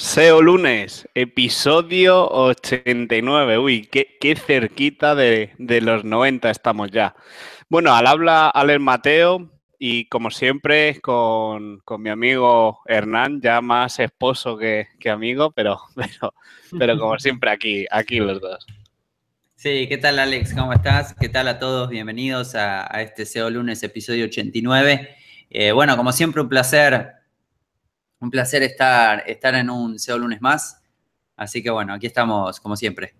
SEO lunes, episodio 89. Uy, qué, qué cerquita de, de, los 90 estamos ya. Bueno, al habla Alex Mateo y como siempre con, con, mi amigo Hernán, ya más esposo que, que amigo, pero, pero, pero, como siempre aquí, aquí los dos. Sí, ¿qué tal Alex? ¿Cómo estás? ¿Qué tal a todos? Bienvenidos a, a este SEO lunes, episodio 89. Eh, bueno, como siempre, un placer un placer estar, estar en un SEO lunes más. Así que bueno, aquí estamos como siempre.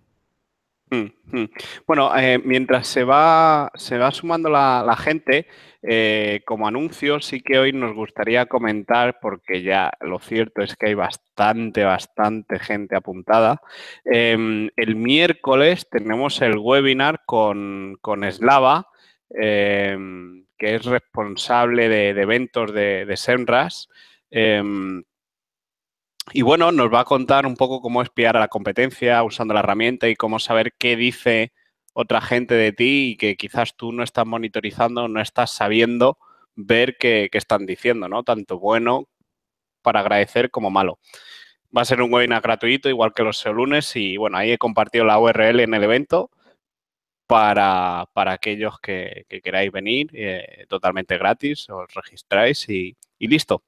Mm, mm. Bueno, eh, mientras se va, se va sumando la, gente, eh, como anuncio sí que hoy nos gustaría comentar, porque ya lo cierto es que hay bastante, bastante gente apuntada. Eh, el miércoles tenemos el webinar con, con Slava, em, que es responsable de, de eventos de, de Semras. Eh, y bueno, nos va a contar un poco cómo espiar a la competencia usando la herramienta y cómo saber qué dice otra gente de ti y que quizás tú no estás monitorizando, no estás sabiendo ver qué, están diciendo, ¿no? Tanto bueno para agradecer como malo. Va a ser un webinar gratuito, igual que los lunes, y bueno, ahí he compartido la URL en el evento para, para aquellos que, que, queráis venir, eh, totalmente gratis, os registráis y listo.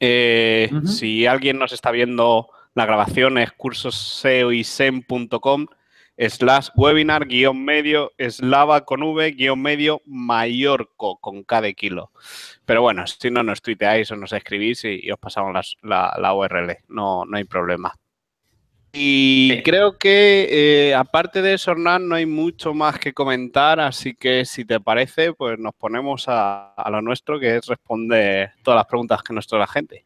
Eh, uh -huh. Si alguien nos está viendo la grabación es cursosseoisem.com slash webinar guion medio eslava con v guion medio mayorco con K de kilo. Pero bueno, si no nos tuiteáis o nos escribís y, y os pasamos las, la, la, URL, no, no hay problema. Y creo que eh, aparte de eso, Hernán, no hay mucho más que comentar, así que si te parece, pues nos ponemos a, a lo nuestro, que es responder todas las preguntas que nos trae la gente.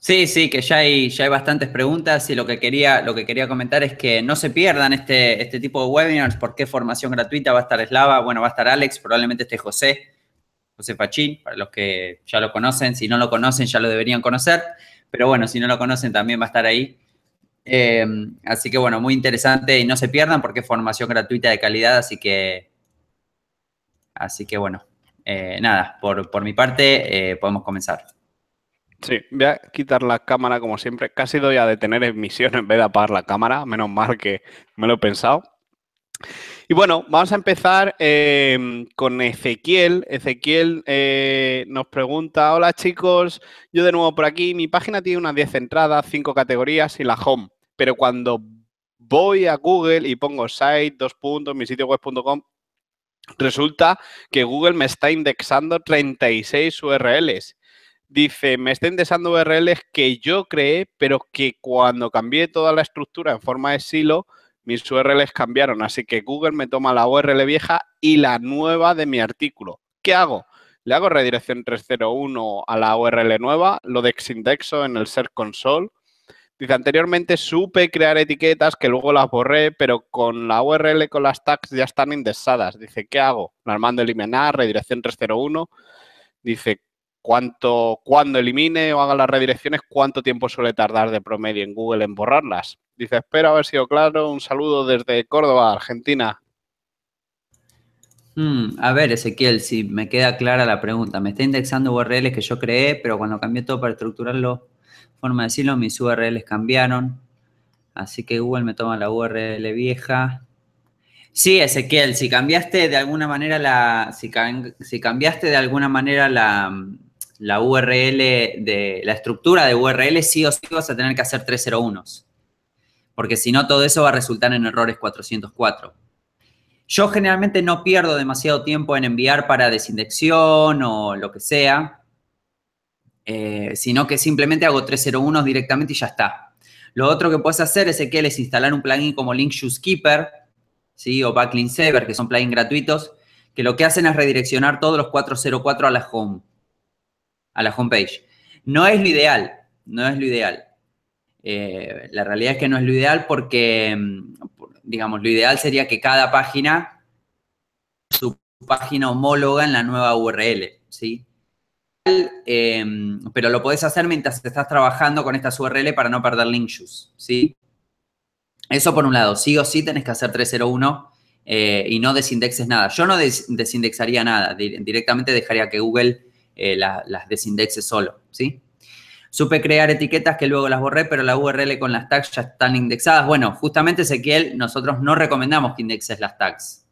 Sí, sí, que ya hay, ya hay bastantes preguntas y lo que, quería, lo que quería comentar es que no se pierdan este, este tipo de webinars, porque formación gratuita va a estar Slava, bueno, va a estar Alex, probablemente esté José, José Fachín, para los que ya lo conocen, si no lo conocen ya lo deberían conocer, pero bueno, si no lo conocen también va a estar ahí. Eh, así que bueno, muy interesante y no se pierdan porque es formación gratuita de calidad, así que, así que bueno, eh, nada, por, por mi parte eh, podemos comenzar. Sí, voy a quitar la cámara como siempre. Casi doy a detener emisión en vez de apagar la cámara. Menos mal que me lo he pensado. Y bueno, vamos a empezar eh, con Ezequiel. Ezequiel eh, nos pregunta, hola chicos, yo de nuevo por aquí. Mi página tiene unas 10 entradas, 5 categorías y la home. Pero cuando voy a Google y pongo site, dos puntos, mi sitio web.com, resulta que Google me está indexando 36 URLs dice, me está indexando URLs que yo creé, pero que cuando cambié toda la estructura en forma de silo, mis URLs cambiaron. Así que Google me toma la URL vieja y la nueva de mi artículo. ¿Qué hago? Le hago redirección 301 a la URL nueva, lo desindexo en el Search Console. Dice, anteriormente supe crear etiquetas que luego las borré, pero con la URL con las tags ya están indexadas. Dice, ¿qué hago? Las mando eliminar, redirección 301. Dice, cuánto, cuando elimine o haga las redirecciones, cuánto tiempo suele tardar de promedio en Google en borrarlas. Dice, espero haber sido claro. Un saludo desde Córdoba, Argentina. Hmm, a ver, Ezequiel, si me queda clara la pregunta. Me está indexando URLs que yo creé, pero cuando cambié todo para estructurarlo, forma de decirlo, mis URLs cambiaron. Así que Google me toma la URL vieja. Sí, Ezequiel, si cambiaste de alguna manera la. Si, si cambiaste de alguna manera la, la URL de la estructura de URL, sí o sí vas a tener que hacer 301. Porque si no, todo eso va a resultar en errores 404. Yo generalmente no pierdo demasiado tiempo en enviar para desindexión o lo que sea, eh, sino que simplemente hago 301 directamente y ya está. Lo otro que puedes hacer es, que es instalar un plugin como Link Shoes Keeper, ¿sí? o Backlink Saver, que son plugins gratuitos, que lo que hacen es redireccionar todos los 404 a la home a la homepage. No es lo ideal, no es lo ideal. Eh, la realidad es que no es lo ideal porque, mm, digamos, lo ideal sería que cada página, su página homóloga en la nueva URL, ¿sí? Eh, pero lo podés hacer mientras estás trabajando con estas URL para no perder link shoes, ¿sí? Eso por un lado, sí o sí tenés que hacer 301 eh, y no desindexes nada. Yo no des desindexaría nada, directamente dejaría que Google eh, la, las desindexe solo, ¿sí? Supe crear etiquetas que luego las borré, pero la URL con las tags ya están indexadas. Bueno, justamente, Ezequiel, nosotros no recomendamos que indexes las tags.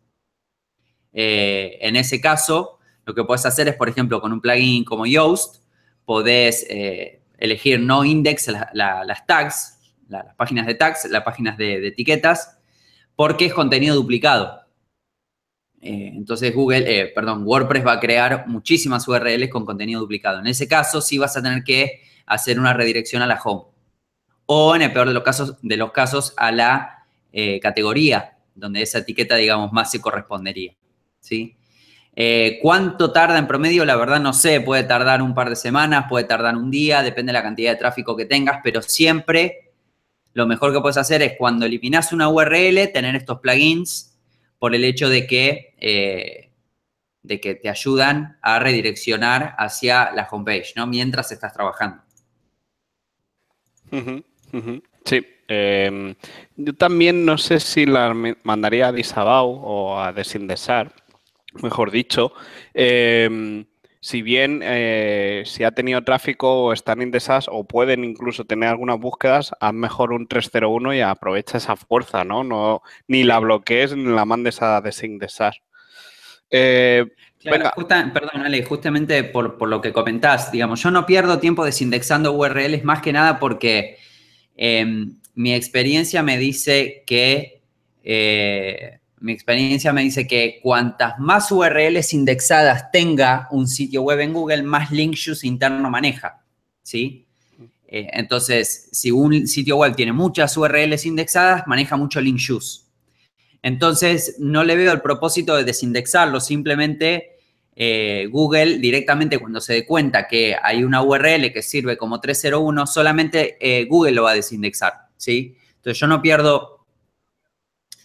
Eh, en ese caso, lo que puedes hacer es, por ejemplo, con un plugin como Yoast, podés eh, elegir no index las tags, las páginas de tags, las páginas de, etiquetas, porque es contenido duplicado. Eh, entonces Google, perdón, WordPress va a crear muchísimas URLs con contenido duplicado. En ese caso sí vas a tener que hacer una redirección a la home. O en el peor de los casos, de los casos a la categoría, donde esa etiqueta, digamos, más se correspondería. ¿sí? Eh, ¿Cuánto tarda en promedio? La verdad no sé, puede tardar un par de semanas, puede tardar un día, depende de la cantidad de tráfico que tengas, pero siempre lo mejor que puedes hacer es cuando eliminas una URL, tener estos plugins por el hecho de que, eh, de que te ayudan a redireccionar hacia la homepage, ¿no? Mientras estás trabajando. Sí. Em, yo también no sé si la mandaría a Disabau o a Desindesar mejor dicho, em, si bien eh, si ha tenido tráfico o están indexadas o pueden incluso tener algunas búsquedas, haz mejor un 301 y aprovecha esa fuerza, ¿no? no ni la bloquees ni la mandes a desindexar. Eh, perdón, Ale, justamente por, lo que comentás, digamos, yo no pierdo tiempo desindexando URLs más que nada porque em, mi experiencia me dice que eh, mi experiencia me dice que cuantas más URLs indexadas tenga un sitio web en Google, más link juice interno maneja, ¿sí? Eh, entonces, si un sitio web tiene muchas URLs indexadas, maneja mucho link juice. Entonces, no le veo el propósito de desindexarlo, simplemente eh, Google directamente cuando se dé cuenta que hay una URL que sirve como 301, solamente eh, Google lo va a desindexar, ¿sí? Entonces, yo no pierdo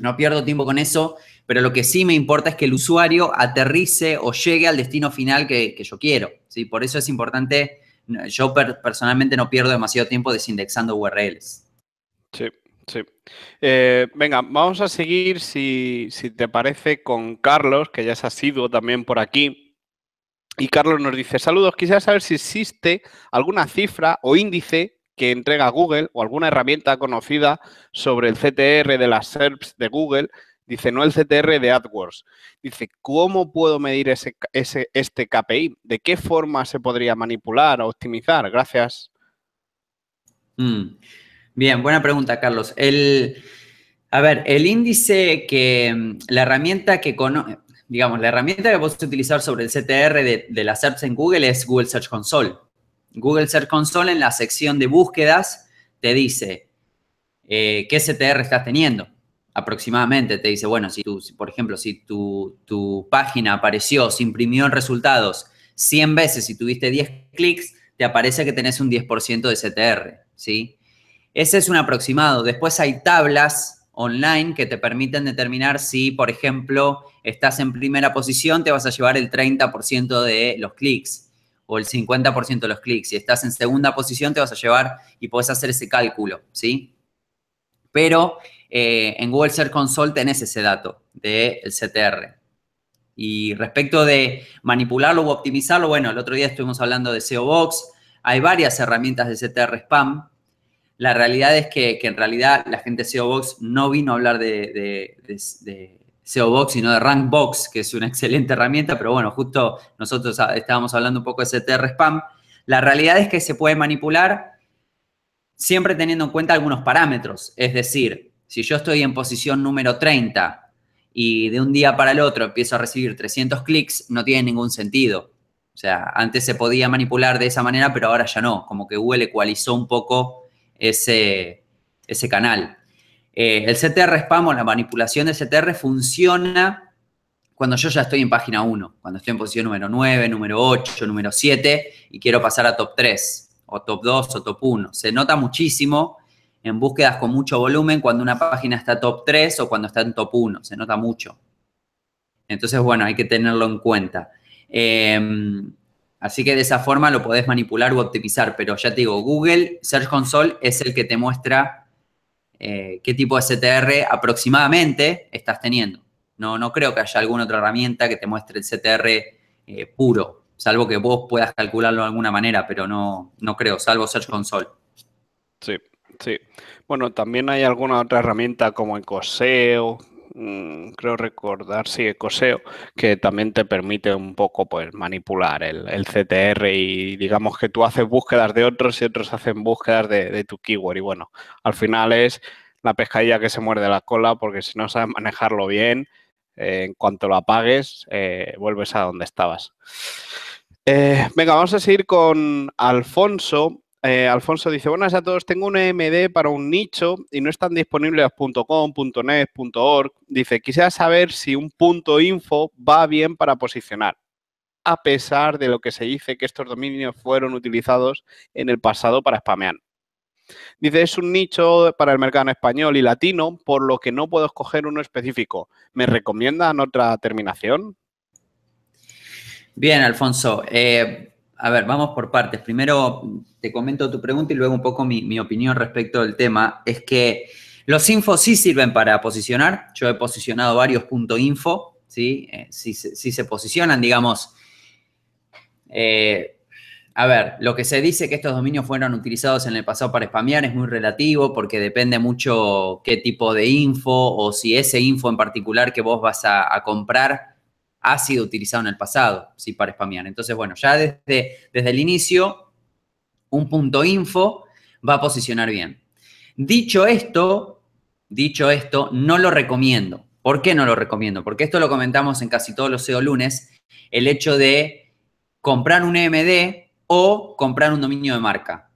no pierdo tiempo con eso, pero lo que sí me importa es que el usuario aterrice o llegue al destino final que, yo quiero. ¿sí? Por eso es importante, yo personalmente no pierdo demasiado tiempo desindexando URLs. Sí, sí. Eh, venga, vamos a seguir, si, si te parece, con Carlos, que ya se ha sido también por aquí. Y Carlos nos dice, saludos, quisiera saber si existe alguna cifra o índice que entrega Google o alguna herramienta conocida sobre el CTR de las SERPs de Google. Dice, no el CTR de AdWords. Dice, ¿cómo puedo medir ese, este KPI? ¿De qué forma se podría manipular o optimizar? Gracias. Mm. Bien, buena pregunta, Carlos. El, a ver, el índice que, mm, la herramienta que digamos, la herramienta que vos utilizar sobre el CTR de, de las SERPs en Google es Google Search Console. Google Search Console en la sección de búsquedas te dice eh, qué CTR estás teniendo aproximadamente. Te dice, bueno, si tú, por ejemplo, si tu, tu, página apareció, se imprimió en resultados 100 veces y tuviste 10 clics, te aparece que tenés un 10% de CTR, ¿sí? Ese es un aproximado. Después hay tablas online que te permiten determinar si, por ejemplo, estás en primera posición, te vas a llevar el 30% de los clics o el 50% de los clics. Si estás en segunda posición, te vas a llevar y puedes hacer ese cálculo, ¿sí? Pero eh, en Google Search Console tenés ese dato del CTR. Y respecto de manipularlo o optimizarlo, bueno, el otro día estuvimos hablando de SEO Box. Hay varias herramientas de CTR Spam. La realidad es que, en realidad la gente de SEO Box no vino a hablar de SEO Box, sino de Rank Box, que es una excelente herramienta, pero bueno, justo nosotros estábamos hablando un poco de CTR Spam. La realidad es que se puede manipular siempre teniendo en cuenta algunos parámetros. Es decir, si yo estoy en posición número 30 y de un día para el otro empiezo a recibir 300 clics, no tiene ningún sentido. O sea, antes se podía manipular de esa manera, pero ahora ya no. Como que Google ecualizó un poco ese, ese canal. Eh, el CTR spam o la manipulación de CTR funciona cuando yo ya estoy en página 1, cuando estoy en posición número 9, número 8, número 7 y quiero pasar a top 3 o top 2 o top 1. Se nota muchísimo en búsquedas con mucho volumen cuando una página está top 3 o cuando está en top 1, se nota mucho. Entonces, bueno, hay que tenerlo en cuenta. Em, así que de esa forma lo podés manipular u optimizar, pero ya te digo, Google Search Console es el que te muestra eh, qué tipo de CTR aproximadamente estás teniendo. No, no creo que haya alguna otra herramienta que te muestre el CTR eh, puro, salvo que vos puedas calcularlo de alguna manera, pero no, no creo, salvo Search Console. Sí, sí. Bueno, también hay alguna otra herramienta como Ecoseo, mm, creo recordar, sí, Ecoseo, que también te permite un poco pues manipular el, CTR y digamos que tú haces búsquedas de otros y otros hacen búsquedas de, tu keyword. Y bueno, al final es la pescadilla que se muerde la cola porque si no sabes manejarlo bien, eh, en cuanto lo apagues, eh, vuelves a donde estabas. Eh, venga, vamos a seguir con Alfonso. Eh, Alfonso dice, buenas a todos, tengo un EMD para un nicho y no están disponibles .com, .net, .org. Dice, quisiera saber si un punto .info va bien para posicionar, a pesar de lo que se dice que estos dominios fueron utilizados en el pasado para spamear. Dice, es un nicho para el mercado español y latino, por lo que no puedo escoger uno específico. ¿Me recomiendan otra terminación? Bien, Alfonso. Eh, a ver, vamos por partes. Primero te comento tu pregunta y luego un poco mi, opinión respecto del tema. Es que los infos sí sirven para posicionar. Yo he posicionado varios puntos info, ¿sí? Eh, sí, se posicionan, digamos. Eh, a ver, lo que se dice que estos dominios fueron utilizados en el pasado para spamear es muy relativo porque depende mucho qué tipo de info o si ese info en particular que vos vas a comprar ha sido utilizado en el pasado, sí, para spamear. Entonces, bueno, ya desde, desde el inicio, un punto info va a posicionar bien. Dicho esto, dicho esto, no lo recomiendo. ¿Por qué no lo recomiendo? Porque esto lo comentamos en casi todos los SEO lunes, el hecho de comprar un EMD o comprar un dominio de marca.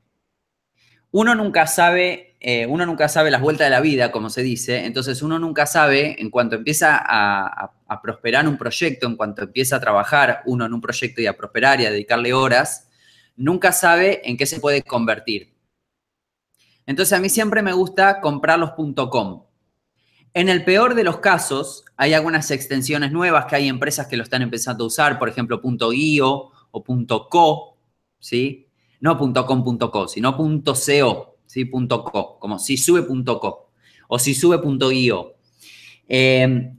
Uno nunca sabe eh, uno nunca sabe las vueltas de la vida, como se dice, entonces uno nunca sabe, en cuanto empieza a, prosperar un proyecto, en cuanto empieza a trabajar uno en un proyecto y a prosperar y a dedicarle horas, nunca sabe en qué se puede convertir. Entonces a mí siempre me gusta comprar los .com. En el peor de los casos, hay algunas extensiones nuevas que hay empresas que lo están empezando a usar, por ejemplo, .io o .co, ¿sí? No .com.co, sino .co, ¿sí? .co, como si sube.co o si sube.io. Em,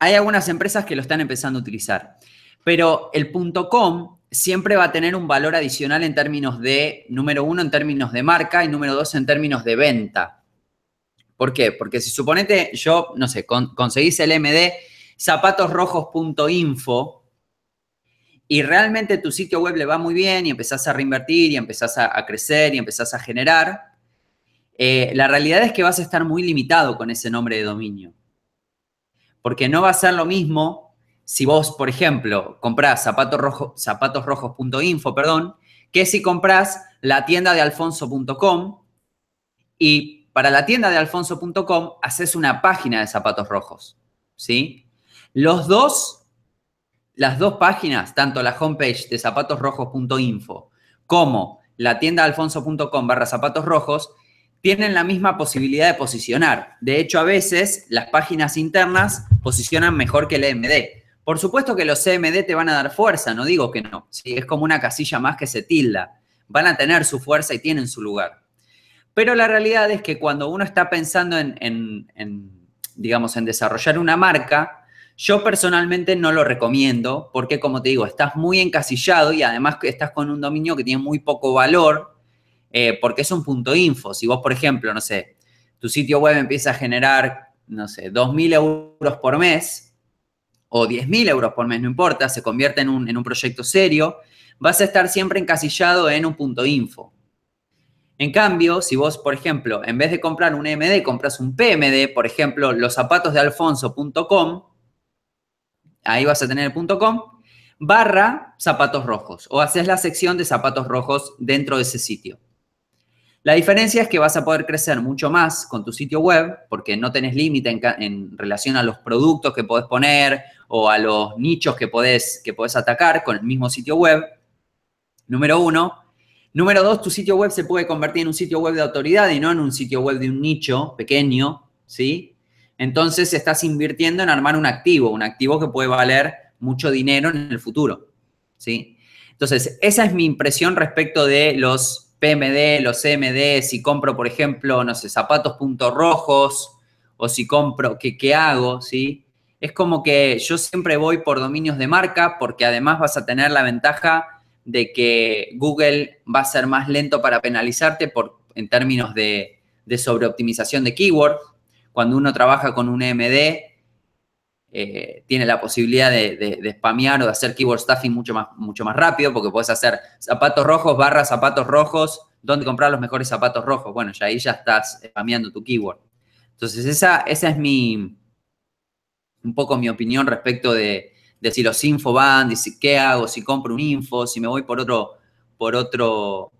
hay algunas empresas que lo están empezando a utilizar, pero el .com siempre va a tener un valor adicional en términos de, número uno, en términos de marca y número dos, en términos de venta. ¿Por qué? Porque si suponete yo, no sé, conseguís el MD zapatosrojos.info, y realmente tu sitio web le va muy bien y empezás a reinvertir y empezás a, crecer y empezás a generar, eh, la realidad es que vas a estar muy limitado con ese nombre de dominio. Porque no va a ser lo mismo si vos, por ejemplo, comprás zapatosrojos.info, perdón, que si comprás la tienda de alfonso.com y para la tienda de alfonso.com haces una página de zapatos rojos, ¿sí? Los dos las dos páginas, tanto la homepage de zapatosrojos.info como la tienda alfonso.com barra zapatos rojos, tienen la misma posibilidad de posicionar. De hecho, a veces las páginas internas posicionan mejor que el EMD. Por supuesto que los CMD te van a dar fuerza, no digo que no. Es como una casilla más que se tilda. Van a tener su fuerza y tienen su lugar. Pero la realidad es que cuando uno está pensando en, en digamos, en desarrollar una marca, yo personalmente no lo recomiendo porque, como te digo, estás muy encasillado y además estás con un dominio que tiene muy poco valor eh, porque es un punto info. Si vos, por ejemplo, no sé, tu sitio web empieza a generar, no sé, 2.000 euros por mes o 10.000 euros por mes, no importa, se convierte en un, en un proyecto serio, vas a estar siempre encasillado en un punto info. En cambio, si vos, por ejemplo, en vez de comprar un MD, compras un PMD, por ejemplo, los zapatos de ahí vas a tener el .com, barra zapatos rojos, o haces la sección de zapatos rojos dentro de ese sitio. La diferencia es que vas a poder crecer mucho más con tu sitio web, porque no tenés límite en, relación a los productos que podés poner o a los nichos que podés, que podés atacar con el mismo sitio web. Número uno. Número dos, tu sitio web se puede convertir en un sitio web de autoridad y no en un sitio web de un nicho pequeño, ¿sí? Entonces estás invirtiendo en armar un activo, un activo que puede valer mucho dinero en el futuro, ¿sí? Entonces, esa es mi impresión respecto de los PMD, los CMD, si compro, por ejemplo, no sé, zapatos puntos rojos, o si compro, ¿qué, qué hago, sí? es como que yo siempre voy por dominios de marca porque además vas a tener la ventaja de que Google va a ser más lento para penalizarte por, en términos de, sobreoptimización de keywords. Cuando uno trabaja con un EMD, eh, tiene la posibilidad de, de, spamear o de hacer keyword stuffing mucho más, mucho más rápido, porque puedes hacer zapatos rojos barra zapatos rojos, dónde comprar los mejores zapatos rojos. Bueno, ya ahí ya estás spameando tu keyword. Entonces, esa, esa es mi, un poco mi opinión respecto de, de si los info van, de si qué hago, si compro un info, si me voy por otro, por otro,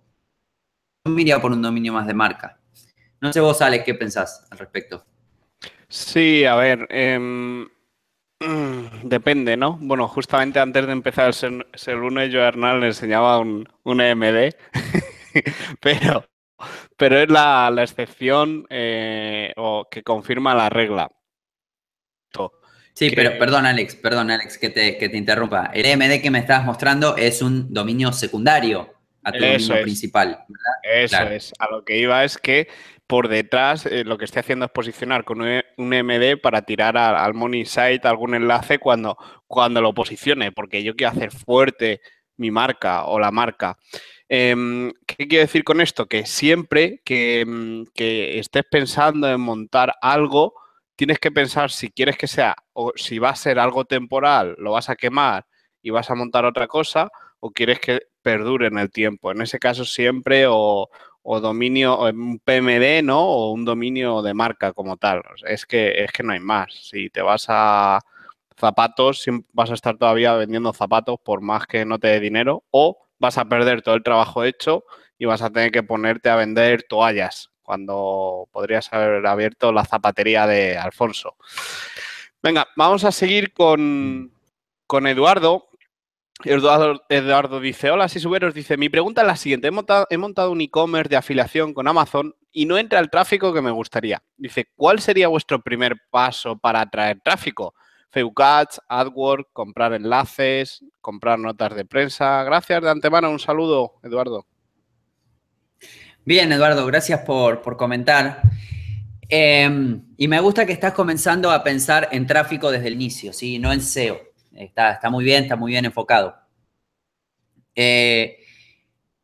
yo me iría por un dominio más de marca. No sé vos, Alex, ¿qué pensás al respecto? Sí, a ver, em, depende, ¿no? Bueno, justamente antes de empezar el ser, ser uno, yo a Hernán le enseñaba un, un EMD, pero, pero es la, excepción eh, o que confirma la regla. Sí, pero perdón, Alex, perdón, Alex, que te, que te interrumpa. El EMD que me estabas mostrando es un dominio secundario a tu dominio principal. Eso es. A lo que iba es que por detrás eh, lo que estoy haciendo es posicionar con un EMD para tirar al money site algún enlace cuando, cuando lo posicione, porque yo quiero hacer fuerte mi marca o la marca. Em, ¿Qué quiero decir con esto? Que siempre que, mm, que estés pensando en montar algo, tienes que pensar si quieres que sea o si va a ser algo temporal, lo vas a quemar y vas a montar otra cosa o quieres que perdure en el tiempo. En ese caso siempre o, dominio, o un PMD, ¿no? O un dominio de marca como tal. Es que, es que no hay más. Si te vas a zapatos, vas a estar todavía vendiendo zapatos por más que no te dé dinero o vas a perder todo el trabajo hecho y vas a tener que ponerte a vender toallas cuando podrías haber abierto la zapatería de Alfonso. Venga, vamos a seguir con, con Eduardo. Eduardo. Dice, hola, si suberos, dice, mi pregunta es la siguiente, he montado, he montado un e-commerce de afiliación con Amazon y no entra el tráfico que me gustaría. Dice, ¿cuál sería vuestro primer paso para atraer tráfico? Facebook Ads, AdWords, comprar enlaces, comprar notas de prensa. Gracias de antemano, un saludo, Eduardo. Bien, Eduardo, gracias por, comentar. Em, y me gusta que estás comenzando a pensar en tráfico desde el inicio, ¿sí? no en SEO. Está, está muy bien, está muy bien enfocado. Eh,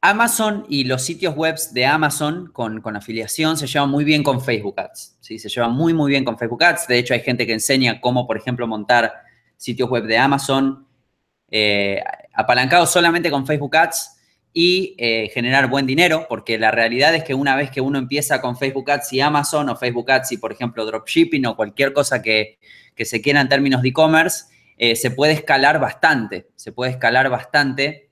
Amazon y los sitios web de Amazon con, afiliación se llevan muy bien con Facebook Ads. ¿sí? Se llevan muy, muy bien con Facebook Ads. De hecho, hay gente que enseña cómo, por ejemplo, montar sitios web de Amazon eh, apalancados solamente con Facebook Ads y eh, generar buen dinero, porque la realidad es que una vez que uno empieza con Facebook Ads y Amazon o Facebook Ads y, por ejemplo, dropshipping o cualquier cosa que, se quiera en términos de e-commerce, eh, se puede escalar bastante, se puede escalar bastante.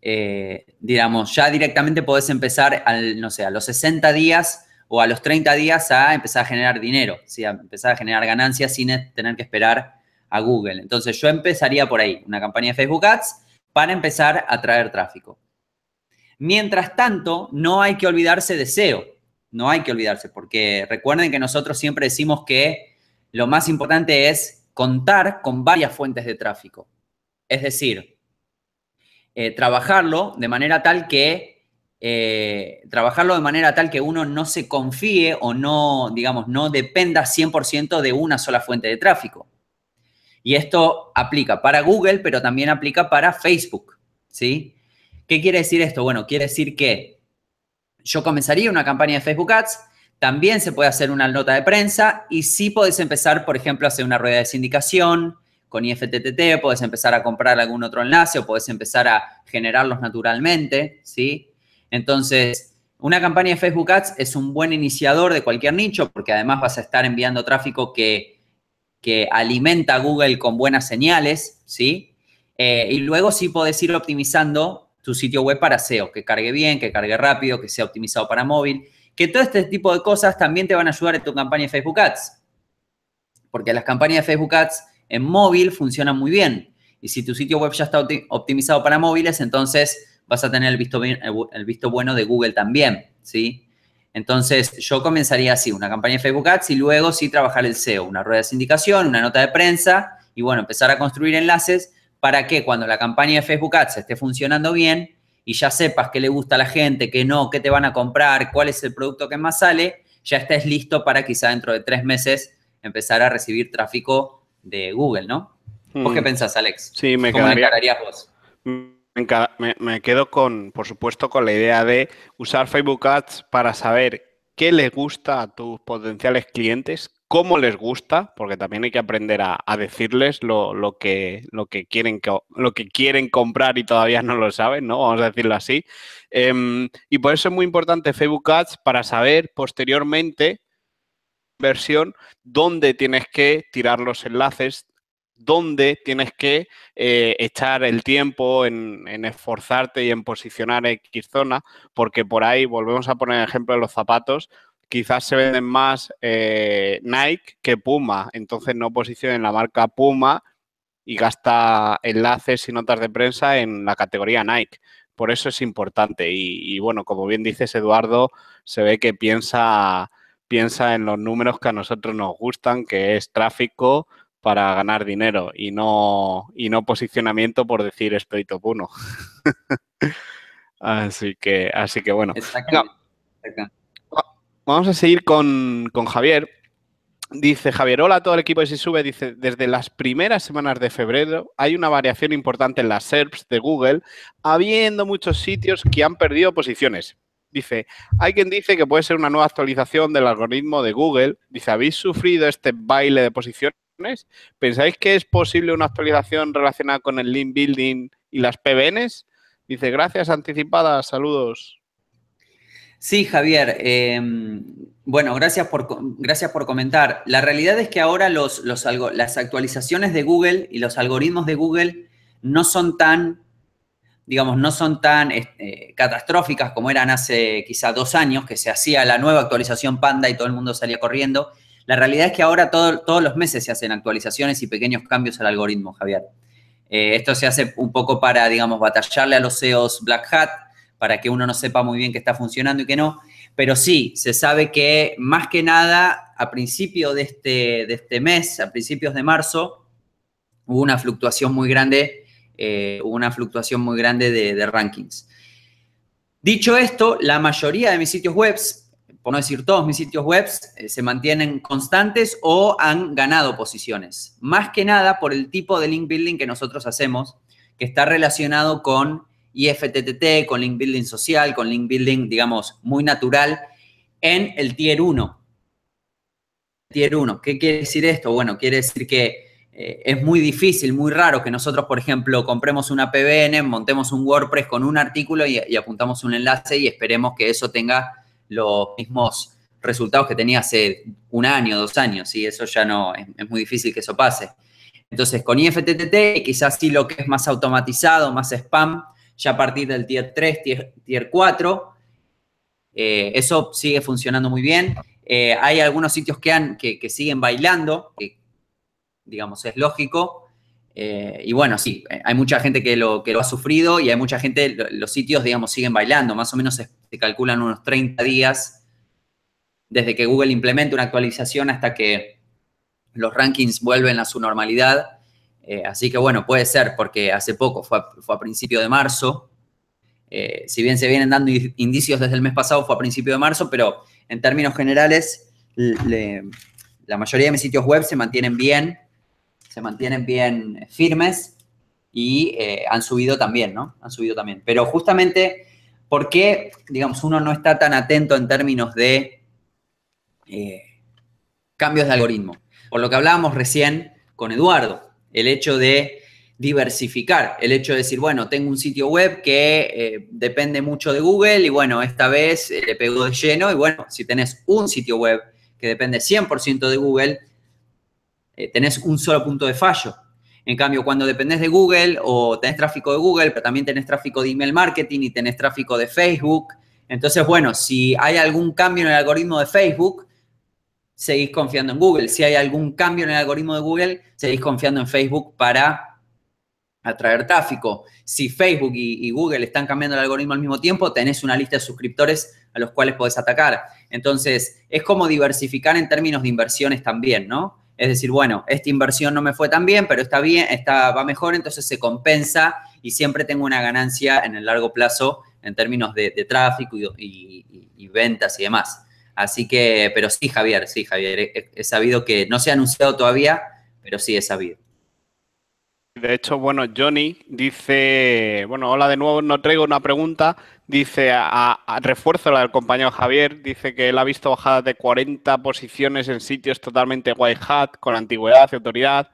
Eh, digamos, ya directamente podés empezar, al, no sé, a los 60 días o a los 30 días a empezar a generar dinero, ¿sí? a empezar a generar ganancias sin tener que esperar a Google. Entonces, yo empezaría por ahí, una campaña de Facebook Ads para empezar a traer tráfico. Mientras tanto, no hay que olvidarse de SEO. No hay que olvidarse, porque recuerden que nosotros siempre decimos que lo más importante es contar con varias fuentes de tráfico. Es decir, eh, trabajarlo de manera tal que eh, trabajarlo de manera tal que uno no se confíe o no, digamos, no dependa 100% de una sola fuente de tráfico. Y esto aplica para Google, pero también aplica para Facebook, ¿sí? ¿Qué quiere decir esto? Bueno, quiere decir que yo comenzaría una campaña de Facebook Ads, también se puede hacer una nota de prensa y sí podés empezar, por ejemplo, a hacer una rueda de sindicación con IFTTT, podés empezar a comprar algún otro enlace o podés empezar a generarlos naturalmente, ¿sí? Entonces, una campaña de Facebook Ads es un buen iniciador de cualquier nicho porque además vas a estar enviando tráfico que que alimenta a Google con buenas señales, ¿sí? Eh, y luego sí podés ir optimizando tu sitio web para SEO, que cargue bien, que cargue rápido, que sea optimizado para móvil, que todo este tipo de cosas también te van a ayudar en tu campaña de Facebook Ads. Porque las campañas de Facebook Ads en móvil funcionan muy bien. Y si tu sitio web ya está optimizado para móviles, entonces vas a tener el visto, el visto bueno de Google también, ¿sí? Entonces, yo comenzaría así, una campaña de Facebook Ads y luego sí trabajar el SEO, una rueda de sindicación, una nota de prensa y bueno, empezar a construir enlaces para que cuando la campaña de Facebook Ads esté funcionando bien y ya sepas qué le gusta a la gente, qué no, qué te van a comprar, cuál es el producto que más sale, ya estés listo para quizá dentro de tres meses empezar a recibir tráfico de Google, ¿no? ¿Vos qué Mm. pensás, Alex? Sí, me ¿Cómo encararías vos? Me, me- me quedo con, por supuesto, con la idea de usar Facebook Ads para saber qué les gusta a tus potenciales clientes, cómo les gusta, porque también hay que aprender a, decirles lo que quieren comprar y todavía no lo saben, ¿no? Vamos a decirlo así. Em, y por eso es muy importante Facebook Ads para saber posteriormente versión dónde tienes que tirar los enlaces, dónde tienes que eh, echar el tiempo en, en esforzarte y en posicionar X zona, porque por ahí, volvemos a poner el ejemplo de los zapatos, quizás se venden más eh, Nike que Puma, entonces no posicionen la marca Puma y gasta enlaces y notas de prensa en la categoría Nike. Por eso es importante y, y bueno, como bien dices Eduardo, se ve que piensa, piensa en los números que a nosotros nos gustan, que es tráfico para ganar dinero y no, y no posicionamiento por decir estoy top 1. así que, así que bueno. Exactamente. Exactamente. Vamos a seguir con, con Javier. Dice Javier, hola a todo el equipo de Sisube. Dice, desde las primeras semanas de febrero hay una variación importante en las SERPs de Google, habiendo muchos sitios que han perdido posiciones. Dice, hay quien dice que puede ser una nueva actualización del algoritmo de Google. Dice, ¿habéis sufrido este baile de posiciones? ¿Pensáis que es posible una actualización relacionada con el link building y las PBNs? Dice, gracias anticipadas, saludos. Sí, Javier. eh, bueno, gracias por, gracias por comentar. La realidad es que ahora los, los las actualizaciones de Google y los algoritmos de Google no son tan, digamos, no son tan eh, catastróficas como eran hace quizá dos años, que se hacía la nueva actualización Panda y todo el mundo salía corriendo. La realidad es que ahora todo- todos los meses se hacen actualizaciones y pequeños cambios al algoritmo, Javier. Eh, esto se hace un poco para, digamos, batallarle a los SEOs Black Hat, para que uno no sepa muy bien qué está funcionando y qué no. Pero sí, se sabe que más que nada, a principio de este, de este mes, a principios de marzo, hubo una fluctuación muy grande, eh, hubo una fluctuación muy grande de, rankings. Dicho esto, la mayoría de mis sitios web, por no decir todos mis sitios web, eh, se mantienen constantes o han ganado posiciones. Más que nada por el tipo de link building que nosotros hacemos, que está relacionado con IFTTT, con link building social, con link building, digamos, muy natural en el tier 1. Tier 1. ¿Qué quiere decir esto? Bueno, quiere decir que eh, es muy difícil, muy raro que nosotros, por ejemplo, compremos una PBN, montemos un WordPress con un artículo y, apuntamos un enlace y esperemos que eso tenga los mismos resultados que tenía hace un año, dos años. Y eso ya no, es, es muy difícil que eso pase. Entonces, con IFTTT, quizás sí lo que es más automatizado, más spam, ya a partir del tier 3, tier, tier 4, eh, eso sigue funcionando muy bien. Eh, hay algunos sitios que, han, que, siguen bailando, que digamos es lógico. Eh, y bueno, sí, hay mucha gente que lo, que lo ha sufrido y hay mucha gente, los sitios, digamos, siguen bailando. Más o menos se, se calculan unos 30 días desde que Google implementa una actualización hasta que los rankings vuelven a su normalidad. Eh, así que bueno, puede ser porque hace poco, fue a, fue a principio de marzo. Eh, si bien se vienen dando indicios desde el mes pasado, fue a principio de marzo, pero en términos generales, le, la mayoría de mis sitios web se mantienen bien, se mantienen bien firmes y eh, han subido también, ¿no? Han subido también. Pero justamente, ¿por qué, digamos, uno no está tan atento en términos de eh, cambios de algoritmo? Por lo que hablábamos recién con Eduardo, el hecho de diversificar, el hecho de decir, bueno, tengo un sitio web que eh, depende mucho de Google y bueno, esta vez eh, le pegó de lleno y bueno, si tenés un sitio web que depende 100% de Google, eh, tenés un solo punto de fallo. En cambio, cuando dependés de Google o tenés tráfico de Google, pero también tenés tráfico de email marketing y tenés tráfico de Facebook, entonces, bueno, si hay algún cambio en el algoritmo de Facebook, seguís confiando en Google. Si hay algún cambio en el algoritmo de Google, seguís confiando en Facebook para atraer tráfico. Si Facebook y, Google están cambiando el algoritmo al mismo tiempo, tenés una lista de suscriptores a los cuales podés atacar. Entonces, es como diversificar en términos de inversiones también, ¿no? Es decir, bueno, esta inversión no me fue tan bien, pero está bien, está, va mejor, entonces se compensa y siempre tengo una ganancia en el largo plazo en términos de, tráfico y ventas y demás. Así que, pero sí, Javier, sí, Javier, he, sabido que no se ha anunciado todavía, pero sí he sabido. De hecho, bueno, Johnny dice, bueno, hola de nuevo, no traigo una pregunta, dice, a, refuerzo la del compañero Javier, dice que él ha visto bajadas de 40 posiciones en sitios totalmente white hat, con antigüedad y autoridad,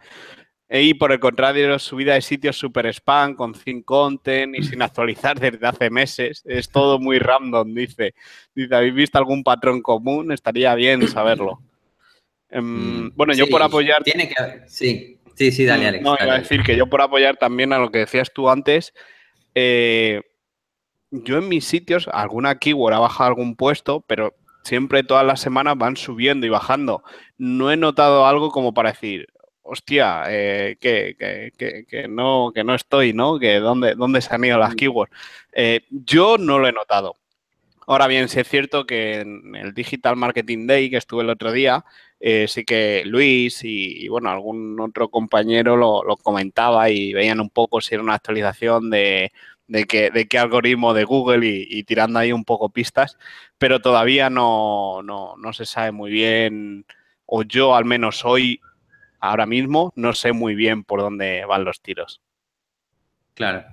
y por el contrario, subida de sitios super spam, con sin content y sin actualizar desde hace meses. Es todo muy random, dice. Dice, ¿habéis visto algún patrón común? Estaría bien saberlo. Em, mm, bueno, yo por apoyar... Tiene que... Sí, sí, sí, dale, Alex. No, iba a decir que yo por apoyar también a lo que decías tú antes, eh, yo en mis sitios, alguna keyword ha bajado algún puesto, pero siempre todas las semanas van subiendo y bajando. No he notado algo como para decir, hostia, eh, que, no, que no estoy, ¿no? Que dónde, dónde se han ido las mm. keywords. Eh, yo no lo he notado. Ahora bien, sí es cierto que en el Digital Marketing Day que estuve el otro día, eh, sí que Luis y, bueno, algún otro compañero lo, comentaba y veían un poco si era una actualización de, de, qué, de qué algoritmo de Google y, tirando ahí un poco pistas, pero todavía no, no, no se sabe muy bien, o yo al menos hoy ahora mismo no sé muy bien por dónde van los tiros. Claro.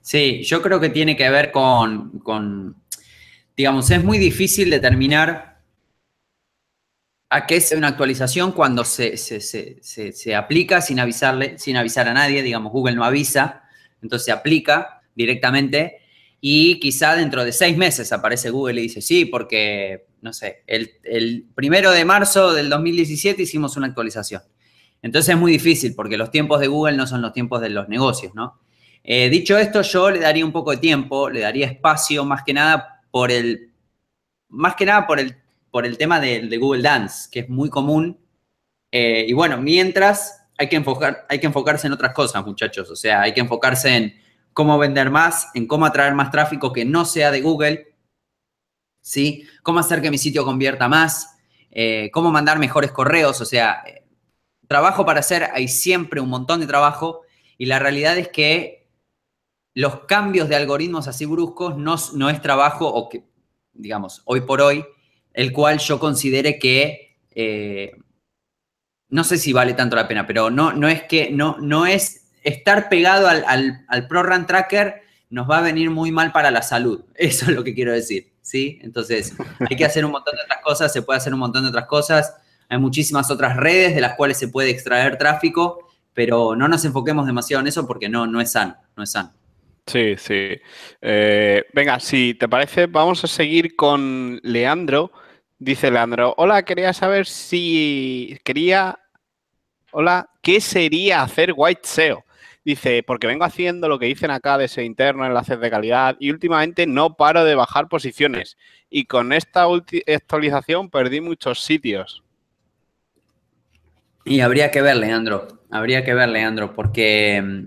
Sí, yo creo que tiene que ver con, digamos, es muy difícil determinar a qué es una actualización cuando se, se, aplica sin avisarle, sin avisar a nadie, digamos, Google no avisa, entonces se aplica directamente y quizá dentro de seis meses aparece Google y dice, sí, porque, no sé, el, el primero de marzo del 2017 hicimos una actualización. Entonces es muy difícil porque los tiempos de Google no son los tiempos de los negocios, ¿no? Eh, dicho esto, yo le daría un poco de tiempo, le daría espacio más que nada por el, más que nada por el, por el tema de, Google Dance, que es muy común. Eh, y bueno, mientras hay que, enfocar, hay que enfocarse en otras cosas, muchachos. O sea, hay que enfocarse en cómo vender más, en cómo atraer más tráfico que no sea de Google, ¿sí? Cómo hacer que mi sitio convierta más, eh, cómo mandar mejores correos, o sea, trabajo para hacer, hay siempre un montón de trabajo y la realidad es que los cambios de algoritmos así bruscos no, es trabajo o que, digamos, hoy por hoy, el cual yo considere que, eh, no sé si vale tanto la pena, pero no, no es que, no, no es estar pegado al, al, al ProRun Tracker nos va a venir muy mal para la salud. Eso es lo que quiero decir, ¿sí? Entonces, hay que hacer un montón de otras cosas, se puede hacer un montón de otras cosas. Hay muchísimas otras redes de las cuales se puede extraer tráfico, pero no nos enfoquemos demasiado en eso porque no, no es sano, no es sano. Sí, sí. Eh, venga, si te parece, vamos a seguir con Leandro. Dice Leandro, hola, quería saber si quería, hola, ¿qué sería hacer white SEO? Dice, porque vengo haciendo lo que dicen acá de ese interno, enlaces de calidad, y últimamente no paro de bajar posiciones. Y con esta actualización perdí muchos sitios. Y habría que ver, Leandro, habría que ver, Leandro, porque,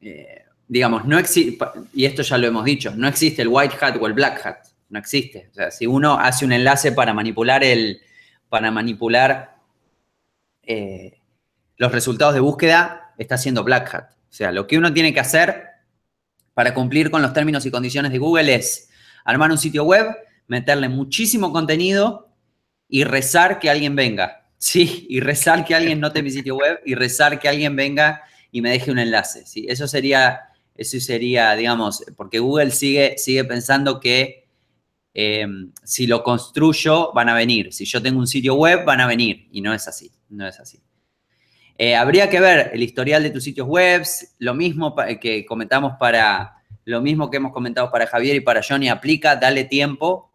eh, digamos, no existe, y esto ya lo hemos dicho, no existe el white hat o el black hat, no existe. O sea, si uno hace un enlace para manipular el, para manipular eh, los resultados de búsqueda, está haciendo black hat. O sea, lo que uno tiene que hacer para cumplir con los términos y condiciones de Google es armar un sitio web, meterle muchísimo contenido y rezar que alguien venga. Sí, y rezar que alguien note mi sitio web y rezar que alguien venga y me deje un enlace. Sí, eso sería, eso sería, digamos, porque Google sigue, sigue pensando que em, si lo construyo van a venir. Si yo tengo un sitio web van a venir y no es así, no es así. Eh, habría que ver el historial de tus sitios web, lo mismo que comentamos para, lo mismo que hemos comentado para Javier y para Johnny, aplica, dale tiempo.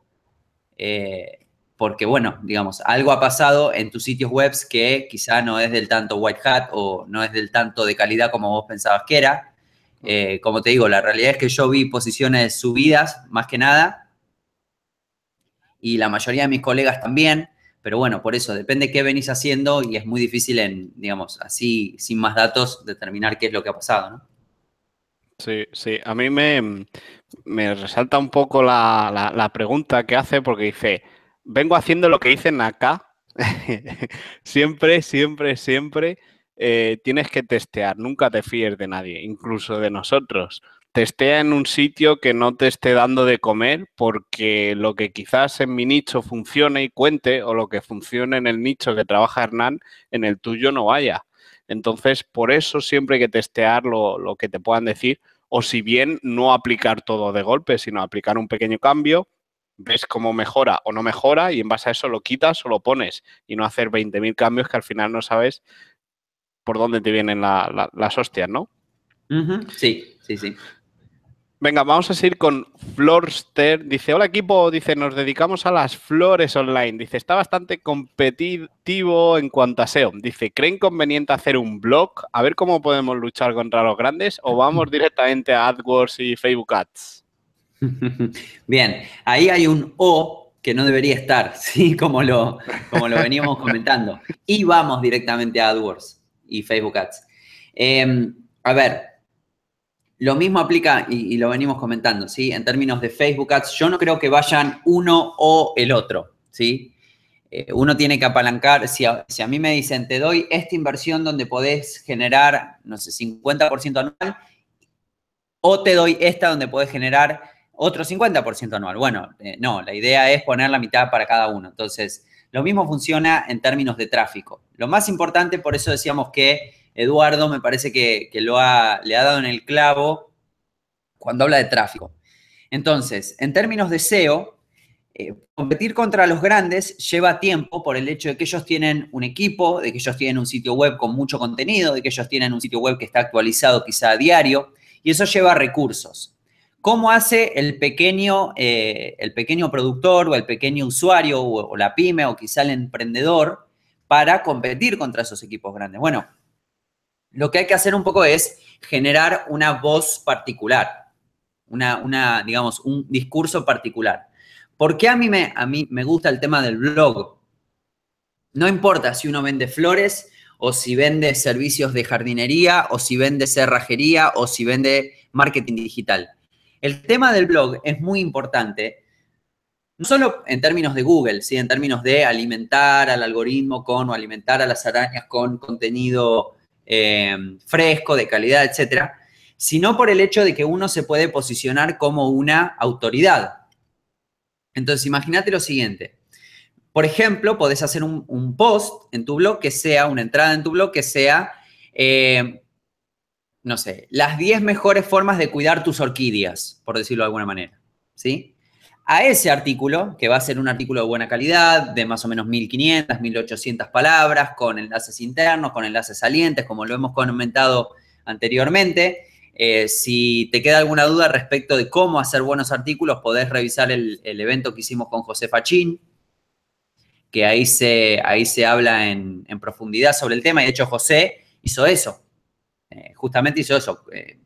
Eh, porque bueno, digamos, algo ha pasado en tus sitios web que quizá no es del tanto white hat o no es del tanto de calidad como vos pensabas que era. Eh, como te digo, la realidad es que yo vi posiciones subidas más que nada y la mayoría de mis colegas también, pero bueno, por eso depende qué venís haciendo y es muy difícil en, digamos, así sin más datos determinar qué es lo que ha pasado, ¿no? Sí, sí, a mí me, me resalta un poco la, la pregunta que hace porque dice, vengo haciendo lo que dicen acá. siempre, siempre, siempre eh, tienes que testear. Nunca te fíes de nadie, incluso de nosotros. testea en un sitio que no te esté dando de comer porque lo que quizás en mi nicho funcione y cuente o lo que funcione en el nicho que trabaja Hernán, en el tuyo no vaya. Entonces, por eso siempre hay que testear lo, lo que te puedan decir o si bien no aplicar todo de golpe, sino aplicar un pequeño cambio, ves cómo mejora o no mejora y en base a eso lo quitas o lo pones y no hacer 20.000 cambios que al final no sabes por dónde te vienen las hostias, ¿no? Sí, sí, sí. Venga, vamos a seguir con Florster. Dice, hola equipo, dice, nos dedicamos a las flores online. Dice, está bastante competitivo en cuanto a SEO. Dice, ¿creen conveniente hacer un blog? A ver cómo podemos luchar contra los grandes o vamos directamente a AdWords y Facebook Ads. Bien, ahí hay un O que no debería estar, ¿sí? Como lo, como lo veníamos comentando. Y vamos directamente a AdWords y Facebook Ads. Em, a ver, lo mismo aplica, y, lo venimos comentando, ¿sí? En términos de Facebook Ads, yo no creo que vayan uno o el otro, ¿sí? Eh, uno tiene que apalancar, si a, si a, mí me dicen, te doy esta inversión donde podés generar, no sé, 50% anual, o te doy esta donde podés generar otro 50% anual. Bueno, eh, no, la idea es poner la mitad para cada uno. Entonces, lo mismo funciona en términos de tráfico. Lo más importante, por eso decíamos que Eduardo me parece que, lo ha, le ha dado en el clavo cuando habla de tráfico. Entonces, en términos de SEO, eh, competir contra los grandes lleva tiempo por el hecho de que ellos tienen un equipo, de que ellos tienen un sitio web con mucho contenido, de que ellos tienen un sitio web que está actualizado quizá a diario, y eso lleva recursos. ¿Cómo hace el pequeño, eh, el pequeño productor o el pequeño usuario o, la pyme o quizá el emprendedor para competir contra esos equipos grandes? Bueno, lo que hay que hacer un poco es generar una voz particular, una, digamos, un discurso particular. ¿Por qué a mí, me, a mí me gusta el tema del blog? No importa si uno vende flores o si vende servicios de jardinería o si vende cerrajería o si vende marketing digital. El tema del blog es muy importante, no solo en términos de Google, ¿sí? en términos de alimentar al algoritmo con o alimentar a las arañas con contenido eh, fresco, de calidad, etcétera, sino por el hecho de que uno se puede posicionar como una autoridad. Entonces, imagínate lo siguiente. Por ejemplo, podés hacer un, post en tu blog que sea, una entrada en tu blog que sea, eh, no sé, las 10 mejores formas de cuidar tus orquídeas, por decirlo de alguna manera. ¿Sí? a ese artículo, que va a ser un artículo de buena calidad, de más o menos 1500, 1800 palabras, con enlaces internos, con enlaces salientes, como lo hemos comentado anteriormente. Eh, si te queda alguna duda respecto de cómo hacer buenos artículos, podés revisar el, evento que hicimos con José Fachín, que ahí se, ahí se habla en, profundidad sobre el tema. Y de hecho, José hizo eso. Eh, justamente hizo eso. Eh,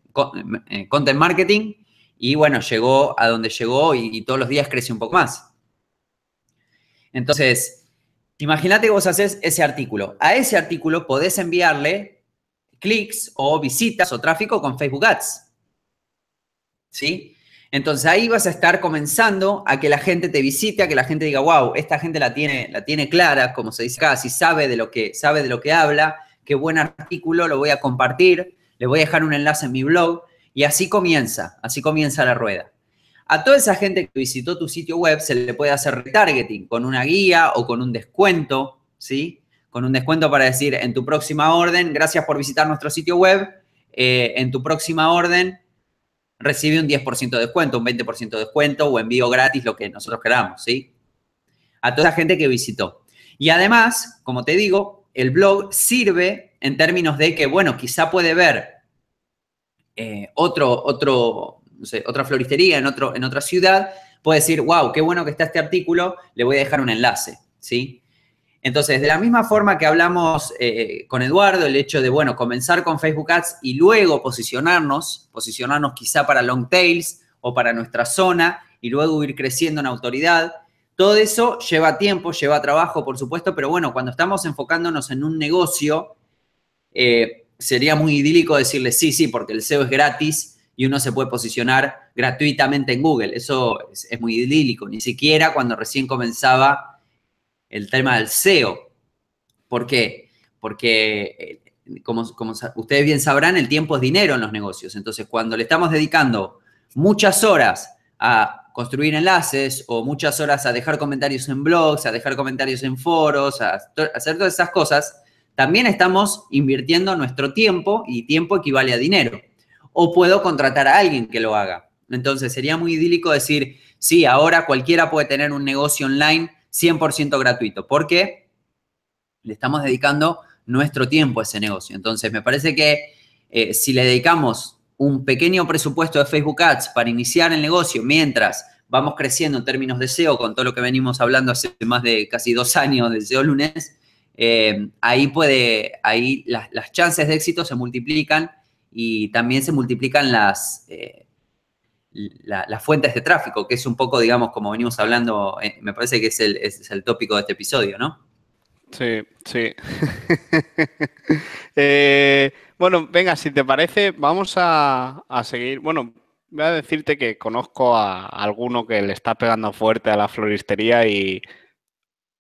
content marketing y bueno, llegó a donde llegó y, todos los días crece un poco más. Entonces, imagínate que vos haces ese artículo. A ese artículo podés enviarle clics o visitas o tráfico con Facebook Ads. ¿Sí? Entonces ahí vas a estar comenzando a que la gente te visite, a que la gente diga, wow, esta gente la tiene, la tiene clara, como se dice acá, si sabe de lo que, sabe de lo que habla, qué buen artículo, lo voy a compartir, le voy a dejar un enlace en mi blog y así comienza, así comienza la rueda. A toda esa gente que visitó tu sitio web se le puede hacer retargeting con una guía o con un descuento, ¿sí? Con un descuento para decir, en tu próxima orden, gracias por visitar nuestro sitio web, eh, en tu próxima orden recibe un 10% de descuento, un 20% de descuento o envío gratis, lo que nosotros queramos, ¿sí? A toda esa gente que visitó. Y además, como te digo, el blog sirve en términos de que, bueno, quizá puede ver eh, otro, otro, otra floristería en, otro, en otra ciudad, puede decir, wow, qué bueno que está este artículo, le voy a dejar un enlace, ¿sí? Entonces, de la misma forma que hablamos eh, con Eduardo, el hecho de, bueno, comenzar con Facebook Ads y luego posicionarnos, posicionarnos quizá para long tails o para nuestra zona y luego ir creciendo en autoridad, todo eso lleva tiempo, lleva trabajo, por supuesto, pero bueno, cuando estamos enfocándonos en un negocio, eh, sería muy idílico decirle sí, sí, porque el SEO es gratis y uno se puede posicionar gratuitamente en Google. Eso es, muy idílico, ni siquiera cuando recién comenzaba el tema del SEO. ¿Por qué? Porque como, como ustedes bien sabrán, el tiempo es dinero en los negocios. Entonces, cuando le estamos dedicando muchas horas a construir enlaces o muchas horas a dejar comentarios en blogs, a dejar comentarios en foros, a, hacer todas esas cosas, también estamos invirtiendo nuestro tiempo y tiempo equivale a dinero. O puedo contratar a alguien que lo haga. Entonces sería muy idílico decir, sí, ahora cualquiera puede tener un negocio online 100% gratuito. ¿Por qué? Le estamos dedicando nuestro tiempo a ese negocio. Entonces me parece que eh, si le dedicamos un pequeño presupuesto de Facebook Ads para iniciar el negocio mientras vamos creciendo en términos de SEO con todo lo que venimos hablando hace más de casi dos años de SEO lunes, eh, ahí puede, ahí las, chances de éxito se multiplican y también se multiplican las, eh, las fuentes de tráfico, que es un poco, digamos, como venimos hablando, eh, me parece que es el, es el tópico de este episodio, ¿no? Sí, sí. Bueno, venga, si te parece, vamos a, seguir. Bueno, voy a decirte que conozco a alguno que le está pegando fuerte a la floristería y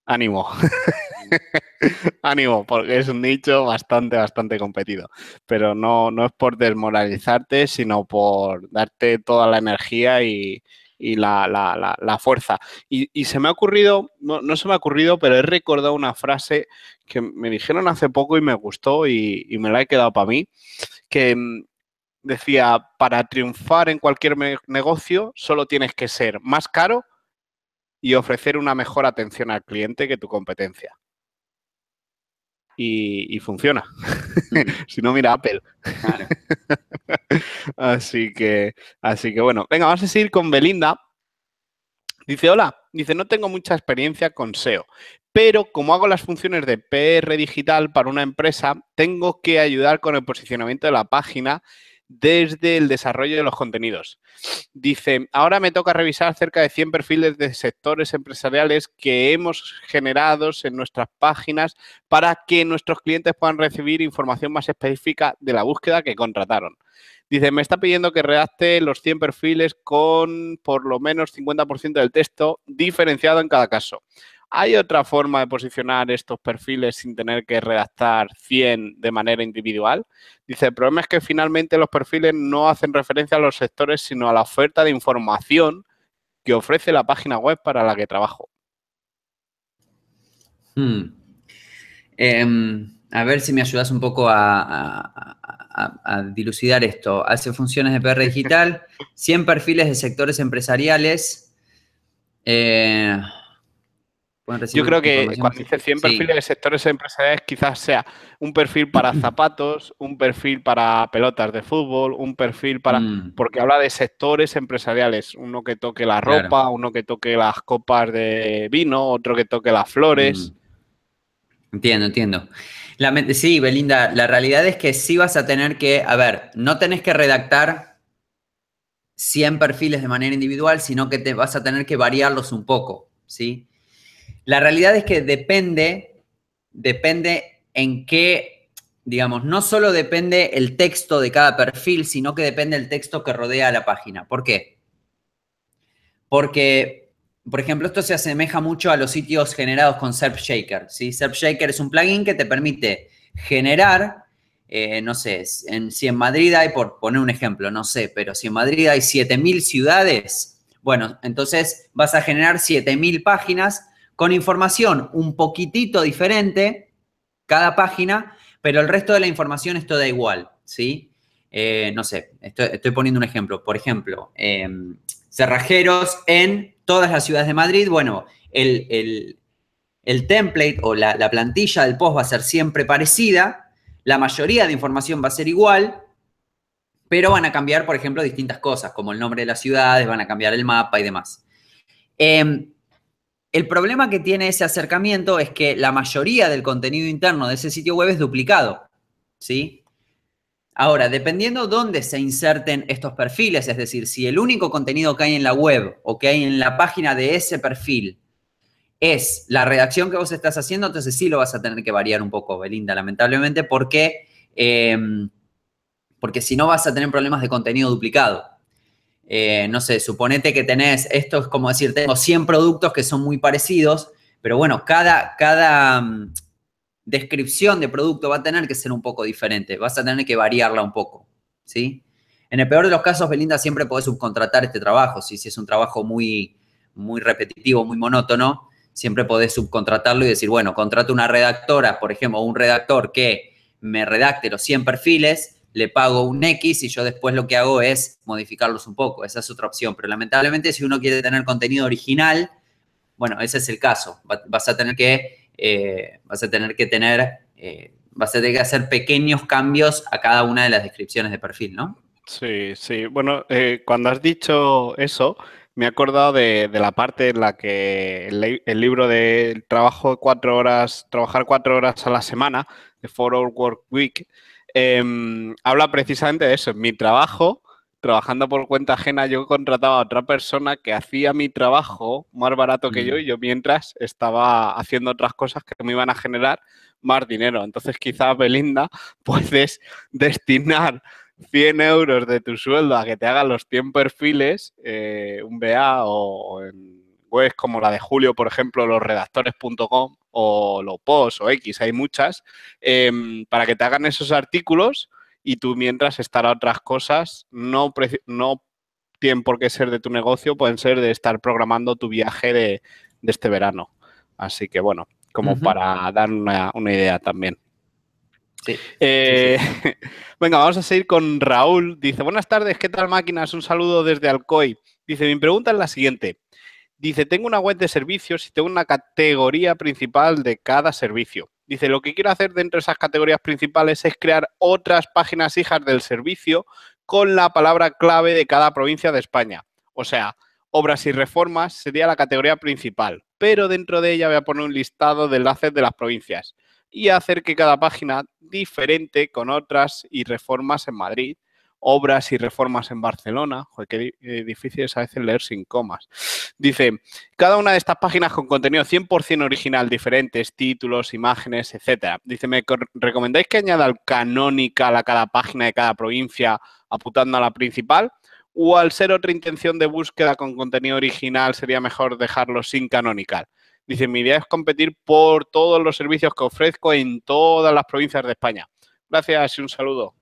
ánimo. ánimo, porque es un nicho bastante, bastante competido. Pero no, no es por desmoralizarte, sino por darte toda la energía y, la, fuerza. Y, se me ha ocurrido, no, no, se me ha ocurrido, pero he recordado una frase que me dijeron hace poco y me gustó y, me la he quedado para mí, que mm, decía, para triunfar en cualquier negocio solo tienes que ser más caro y ofrecer una mejor atención al cliente que tu competencia. Y, funciona. Si no, mira Apple. así que, así que bueno, venga, vamos a seguir con Belinda. Dice, hola, dice, no tengo mucha experiencia con SEO, pero como hago las funciones de PR digital para una empresa, tengo que ayudar con el posicionamiento de la página desde el desarrollo de los contenidos. Dice, ahora me toca revisar cerca de 100 perfiles de sectores empresariales que hemos generado en nuestras páginas para que nuestros clientes puedan recibir información más específica de la búsqueda que contrataron. Dice, me está pidiendo que redacte los 100 perfiles con por lo menos 50% del texto diferenciado en cada caso. ¿Hay otra forma de posicionar estos perfiles sin tener que redactar 100 de manera individual? Dice, el problema es que finalmente los perfiles no hacen referencia a los sectores, sino a la oferta de información que ofrece la página web para la que trabajo. Hmm. Em, a ver si me ayudas un poco a, dilucidar esto. Hace funciones de PR digital, 100 perfiles de sectores empresariales. Eh, yo creo que cuando dice 100 perfiles de sectores empresariales, quizás sea un perfil para zapatos, un perfil para pelotas de fútbol, un perfil para. Mm. Porque habla de sectores empresariales. Uno que toque la ropa, uno que toque las copas de vino, otro que toque las flores. Mm. Entiendo, entiendo. sí, Belinda, la realidad es que sí vas a tener que. A ver, no tenés que redactar 100 perfiles de manera individual, sino que te vas a tener que variarlos un poco, ¿sí? La realidad es que depende, depende en qué, digamos, no solo depende el texto de cada perfil, sino que depende el texto que rodea a la página. ¿Por qué? Porque, por ejemplo, esto se asemeja mucho a los sitios generados con SERPShaker. ¿sí? SERPShaker es un plugin que te permite generar, eh, no sé, si en Madrid hay, por poner un ejemplo, no sé, pero si en Madrid hay 7.000 ciudades, bueno, entonces vas a generar 7.000 páginas con información un poquitito diferente cada página, pero el resto de la información es toda igual, ¿sí? Eh, no sé, estoy, poniendo un ejemplo. Por ejemplo, em, cerrajeros en todas las ciudades de Madrid. Bueno, el, template o la, la, plantilla del post va a ser siempre parecida. La mayoría de información va a ser igual, pero van a cambiar, por ejemplo, distintas cosas, como el nombre de las ciudades, van a cambiar el mapa y demás. Eh, el problema que tiene ese acercamiento es que la mayoría del contenido interno de ese sitio web es duplicado, ¿sí? Ahora, dependiendo dónde se inserten estos perfiles, es decir, si el único contenido que hay en la web o que hay en la página de ese perfil es la redacción que vos estás haciendo, entonces sí lo vas a tener que variar un poco, Belinda, lamentablemente, porque, em, porque si no vas a tener problemas de contenido duplicado. Eh, no sé, suponete que tenés, esto es como decir, tengo 100 productos que son muy parecidos, pero bueno, cada, cada, mm, descripción de producto va a tener que ser un poco diferente, vas a tener que variarla un poco, ¿sí? En el peor de los casos, Belinda, siempre podés subcontratar este trabajo, si es un trabajo muy, muy repetitivo, muy monótono, siempre podés subcontratarlo y decir, bueno, contrato una redactora, por ejemplo, un redactor que me redacte los 100 perfiles, le pago un X y yo después lo que hago es modificarlos un poco. Esa es otra opción. Pero lamentablemente, si uno quiere tener contenido original, bueno, ese es el caso. Vas a tener que, eh, vas a tener que tener, eh, vas a tener que hacer pequeños cambios a cada una de las descripciones de perfil, ¿no? Sí, sí. Bueno, eh, cuando has dicho eso, me he acordado de, la parte en la que el, libro de trabajo cuatro horas, trabajar cuatro horas a la semana, de Four Hour Work Week, em, habla precisamente de eso. En mi trabajo, trabajando por cuenta ajena, yo contrataba a otra persona que hacía mi trabajo más barato que yo mm. y yo mientras estaba haciendo otras cosas que me iban a generar más dinero. Entonces, quizás, Belinda, puedes destinar 100 euros de tu sueldo a que te hagan los 100 perfiles, eh, un BA o, en webs como la de Julio, por ejemplo, los redactores.com o los post o X, hay muchas, em, para que te hagan esos artículos y tú mientras estar a otras cosas, no, no tienen por qué ser de tu negocio, pueden ser de estar programando tu viaje de, este verano. Así que bueno, como para dar una idea también. Eh, venga, vamos a seguir con Raúl. Dice, buenas tardes, ¿qué tal máquinas? Un saludo desde Alcoy. Dice, mi pregunta es la siguiente. Dice, tengo una web de servicios y tengo una categoría principal de cada servicio. Dice, lo que quiero hacer dentro de esas categorías principales es crear otras páginas hijas del servicio con la palabra clave de cada provincia de España. O sea, obras y reformas sería la categoría principal, pero dentro de ella voy a poner un listado de enlaces de las provincias y hacer que cada página diferente con otras y reformas en Madrid, obras y reformas en Barcelona. Joder, qué eh, difícil es a veces leer sin comas. Dice, cada una de estas páginas con contenido 100% original, diferentes títulos, imágenes, etcétera. Dice, ¿me recomendáis que añada el canonical a cada página de cada provincia apuntando a la principal? ¿O al ser otra intención de búsqueda con contenido original sería mejor dejarlo sin canonical? Dice, mi idea es competir por todos los servicios que ofrezco en todas las provincias de España. Gracias y un saludo.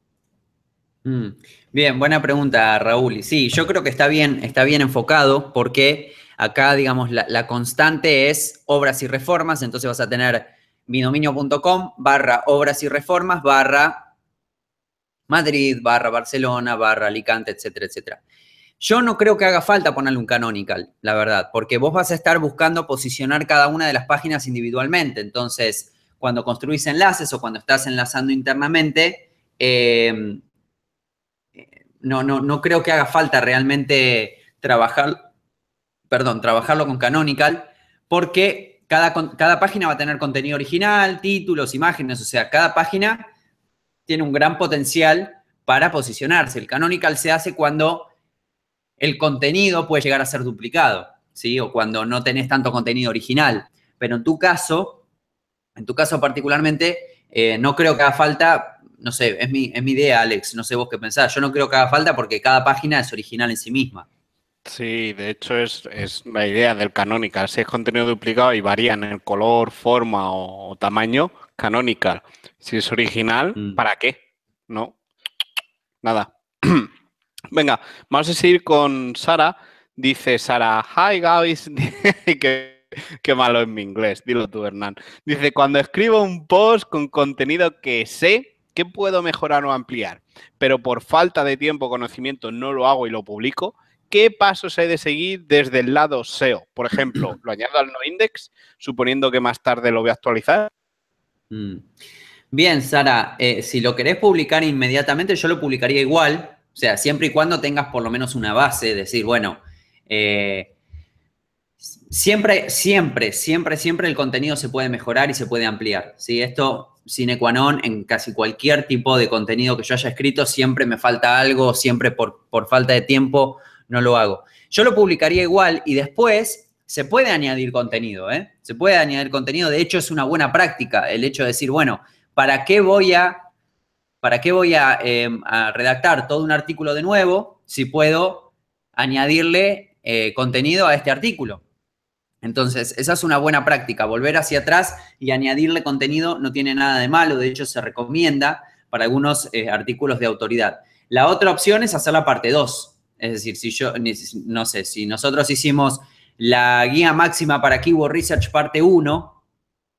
Mm. Bien, buena pregunta, Raúl. Sí, yo creo que está bien, está bien enfocado porque acá, digamos, la, constante es obras y reformas, entonces vas a tener midominio.com barra obras y reformas barra Madrid, barra Barcelona, barra Alicante, etcétera, etcétera. Yo no creo que haga falta ponerle un canonical, la verdad, porque vos vas a estar buscando posicionar cada una de las páginas individualmente. Entonces, cuando construís enlaces o cuando estás enlazando internamente, em, no, no, no creo que haga falta realmente trabajar, perdón, trabajarlo con canonical, porque cada, cada página va a tener contenido original, títulos, imágenes, o sea, cada página tiene un gran potencial para posicionarse. El canonical se hace cuando el contenido puede llegar a ser duplicado, ¿sí? O cuando no tenés tanto contenido original. Pero en tu caso, en tu caso particularmente, eh, no creo que haga falta, no sé, es mi, mi idea, Alex, no sé vos qué pensás, yo no creo que haga falta porque cada página es original en sí misma. Sí, de hecho es, la idea del canonical. Si es contenido duplicado y varía en el color, forma o, tamaño, canonical. Si es original, mm. ¿para qué? No, nada. Venga, vamos a seguir con Sara. Dice Sara, hi guys. qué, qué, malo es mi inglés, dilo tú, Hernán. Dice, cuando escribo un post con contenido que sé que puedo mejorar o ampliar, pero por falta de tiempo o conocimiento no lo hago y lo publico, ¿qué pasos he de seguir desde el lado SEO? Por ejemplo, ¿lo añado al no index, suponiendo que más tarde lo voy a actualizar? Mm. Bien, Sara, eh, si lo querés publicar inmediatamente, yo lo publicaría igual, o sea, siempre y cuando tengas por lo menos una base, decir, bueno, eh, siempre, siempre, siempre, siempre el contenido se puede mejorar y se puede ampliar. ¿sí? Esto, sine qua non, en casi cualquier tipo de contenido que yo haya escrito, siempre me falta algo, siempre por, por falta de tiempo no lo hago. Yo lo publicaría igual y después se puede añadir contenido, ¿eh? Se puede añadir contenido. De hecho, es una buena práctica el hecho de decir, bueno, ¿para qué voy a ¿para qué voy em, a, redactar todo un artículo de nuevo si puedo añadirle eh, contenido a este artículo? Entonces, esa es una buena práctica. Volver hacia atrás y añadirle contenido no tiene nada de malo. De hecho, se recomienda para algunos eh, artículos de autoridad. La otra opción es hacer la parte 2. Es decir, si yo, no sé, si nosotros hicimos la guía máxima para Keyword Research parte 1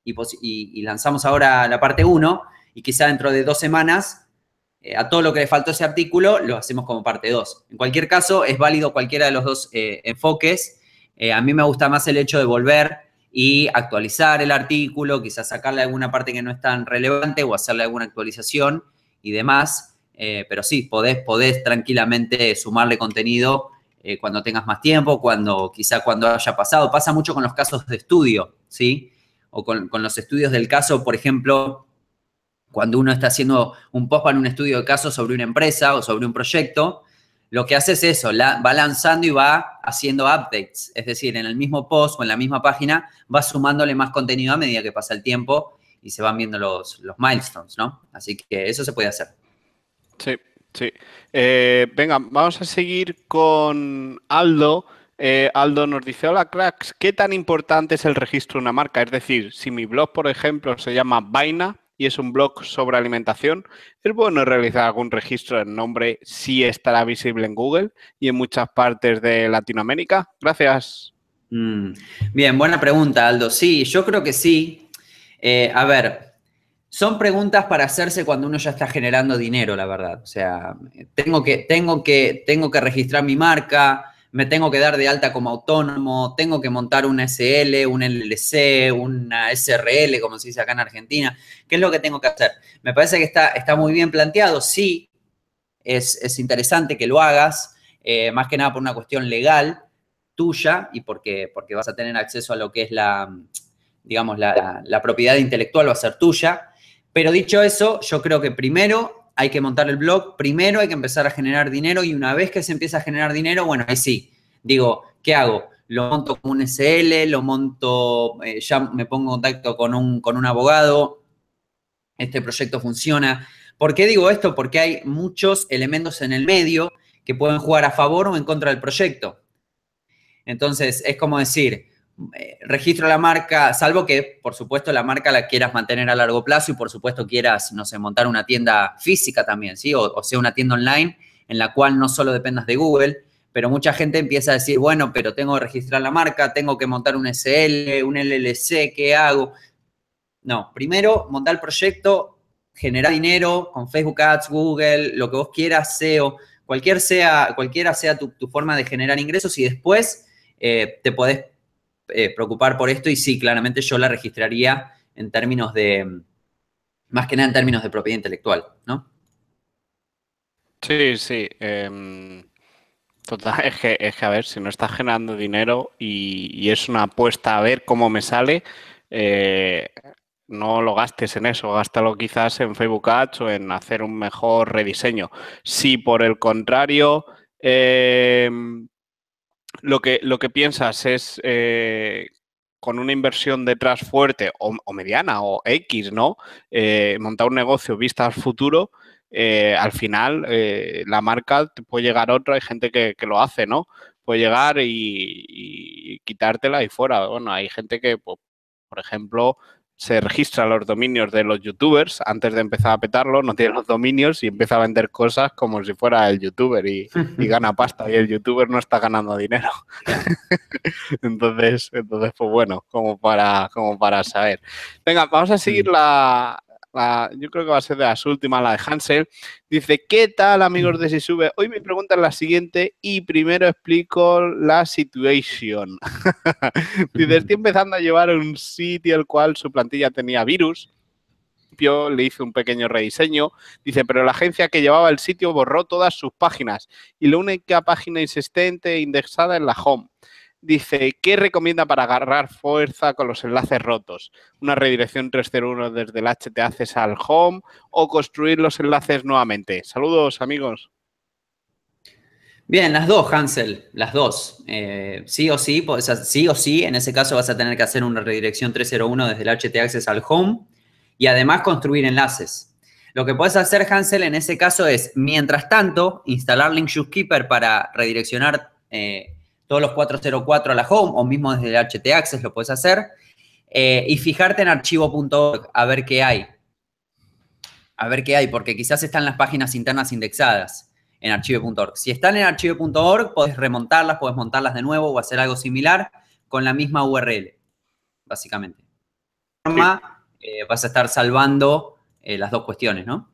y, lanzamos ahora la parte 1 y quizá dentro de dos semanas eh, a todo lo que le faltó ese artículo lo hacemos como parte 2. En cualquier caso, es válido cualquiera de los dos eh, enfoques eh, a mí me gusta más el hecho de volver y actualizar el artículo, quizás sacarle alguna parte que no es tan relevante o hacerle alguna actualización y demás. Eh, pero sí, podés, podés tranquilamente sumarle contenido eh, cuando tengas más tiempo, cuando quizá cuando haya pasado. Pasa mucho con los casos de estudio, ¿sí? O con, con los estudios del caso, por ejemplo, cuando uno está haciendo un post para un estudio de caso sobre una empresa o sobre un proyecto, lo que hace es eso, va lanzando y va haciendo updates. Es decir, en el mismo post o en la misma página va sumándole más contenido a medida que pasa el tiempo y se van viendo los, los milestones, ¿no? Así que eso se puede hacer. Sí, sí. Eh, venga, vamos a seguir con Aldo. Eh, Aldo nos dice, hola cracks, ¿qué tan importante es el registro de una marca? Es decir, si mi blog, por ejemplo, se llama Vaina, y es un blog sobre alimentación, es bueno realizar algún registro del nombre si estará visible en Google y en muchas partes de Latinoamérica. Gracias. Mm. Bien, buena pregunta, Aldo. Sí, yo creo que sí. Eh, a ver, son preguntas para hacerse cuando uno ya está generando dinero, la verdad. O sea, tengo que, tengo que, tengo que registrar mi marca, me tengo que dar de alta como autónomo, tengo que montar un SL, un LLC, una SRL, como se dice acá en Argentina. ¿Qué es lo que tengo que hacer? Me parece que está, está muy bien planteado, sí, es, interesante que lo hagas, eh, más que nada por una cuestión legal tuya y porque, porque vas a tener acceso a lo que es la, digamos, la, la propiedad intelectual va a ser tuya. Pero dicho eso, yo creo que primero hay que montar el blog, primero hay que empezar a generar dinero y una vez que se empieza a generar dinero, bueno, ahí sí, digo, ¿qué hago? Lo monto como un SL, lo monto, eh, ya me pongo en contacto con un, con un abogado, este proyecto funciona. ¿Por qué digo esto? Porque hay muchos elementos en el medio que pueden jugar a favor o en contra del proyecto. Entonces, es como decir, eh, registro la marca, salvo que, por supuesto, la marca la quieras mantener a largo plazo y, por supuesto, quieras, no sé, montar una tienda física también, ¿sí? O, sea, una tienda online en la cual no solo dependas de Google, pero mucha gente empieza a decir, bueno, pero tengo que registrar la marca, tengo que montar un SL, un LLC, ¿qué hago? No, primero, montar el proyecto, generar dinero con Facebook Ads, Google, lo que vos quieras, SEO, cualquier sea, cualquiera sea tu, forma de generar ingresos y después eh, te podés eh, preocupar por esto y sí, claramente yo la registraría en términos de, más que nada en términos de propiedad intelectual, ¿no? Sí, sí. Em, total, es que, es que, a ver, si no estás generando dinero y, es una apuesta a ver cómo me sale, eh, no lo gastes en eso, gástalo quizás en Facebook Ads o en hacer un mejor rediseño. Si por el contrario eh, lo que, lo que piensas es eh, con una inversión detrás fuerte o, mediana o X, ¿no? Eh, montar un negocio vista al futuro, eh, al final la marca te puede llegar otra, hay gente que, lo hace, ¿no? Puede llegar y, y, quitártela y fuera. Bueno, hay gente que, pues, por ejemplo, se registra los dominios de los youtubers antes de empezar a petarlo, no tiene los dominios y empieza a vender cosas como si fuera el youtuber y, gana pasta y el youtuber no está ganando dinero. entonces, entonces, pues bueno, como para, como para saber. Venga, vamos a seguir la, yo creo que va a ser de las últimas, la de Hansel. Dice, ¿qué tal amigos de Si Sube? Hoy mi pregunta es la siguiente y primero explico la situación. Dice, estoy empezando a llevar un sitio el cual su plantilla tenía virus. Yo le hice un pequeño rediseño. Dice, pero la agencia que llevaba el sitio borró todas sus páginas y la única página existente indexada es la home dice, ¿qué recomienda para agarrar fuerza con los enlaces rotos? ¿Una redirección 301 desde el HT al home o construir los enlaces nuevamente? Saludos, amigos. Bien, las dos, Hansel, las dos. Eh, sí o sí, sí o sí, en ese caso vas a tener que hacer una redirección 301 desde el HT al home y además construir enlaces. Lo que puedes hacer, Hansel, en ese caso es, mientras tanto, instalar Link Keeper para redireccionar eh, todos los 404 a la home o mismo desde el HT Access lo puedes hacer. Eh, y fijarte en archivo.org a ver qué hay. A ver qué hay, porque quizás están las páginas internas indexadas en archivo.org. Si están en archivo.org, puedes remontarlas, puedes montarlas de nuevo o hacer algo similar con la misma URL, básicamente. De forma, eh, vas a estar salvando eh, las dos cuestiones, ¿no?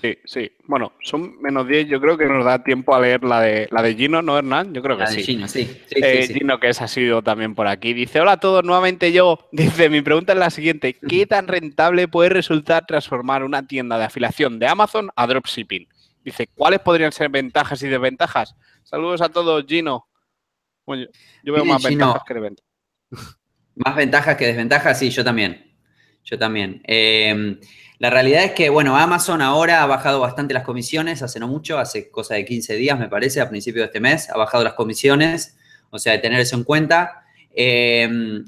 Sí, sí. Bueno, son menos 10. Yo creo que nos da tiempo a leer la de, la de Gino, ¿no, Hernán? Yo creo que La sí. de Gino, sí. Sí, Eh, sí. Gino, que es ha sido también por aquí. Dice, hola a todos, nuevamente yo. Dice, mi pregunta es la siguiente. ¿Qué tan rentable puede resultar transformar una tienda de afiliación de Amazon a dropshipping? Dice, ¿cuáles podrían ser ventajas y desventajas? Saludos a todos, Gino. Bueno, yo, veo más Gino. ventajas que desventajas. Más ventajas que desventajas, sí, yo también. Yo también. Eh, la realidad es que, bueno, Amazon ahora ha bajado bastante las comisiones, hace no mucho, hace cosa de 15 días, me parece, a principios de este mes, ha bajado las comisiones, o sea, de tener eso en cuenta. Eh,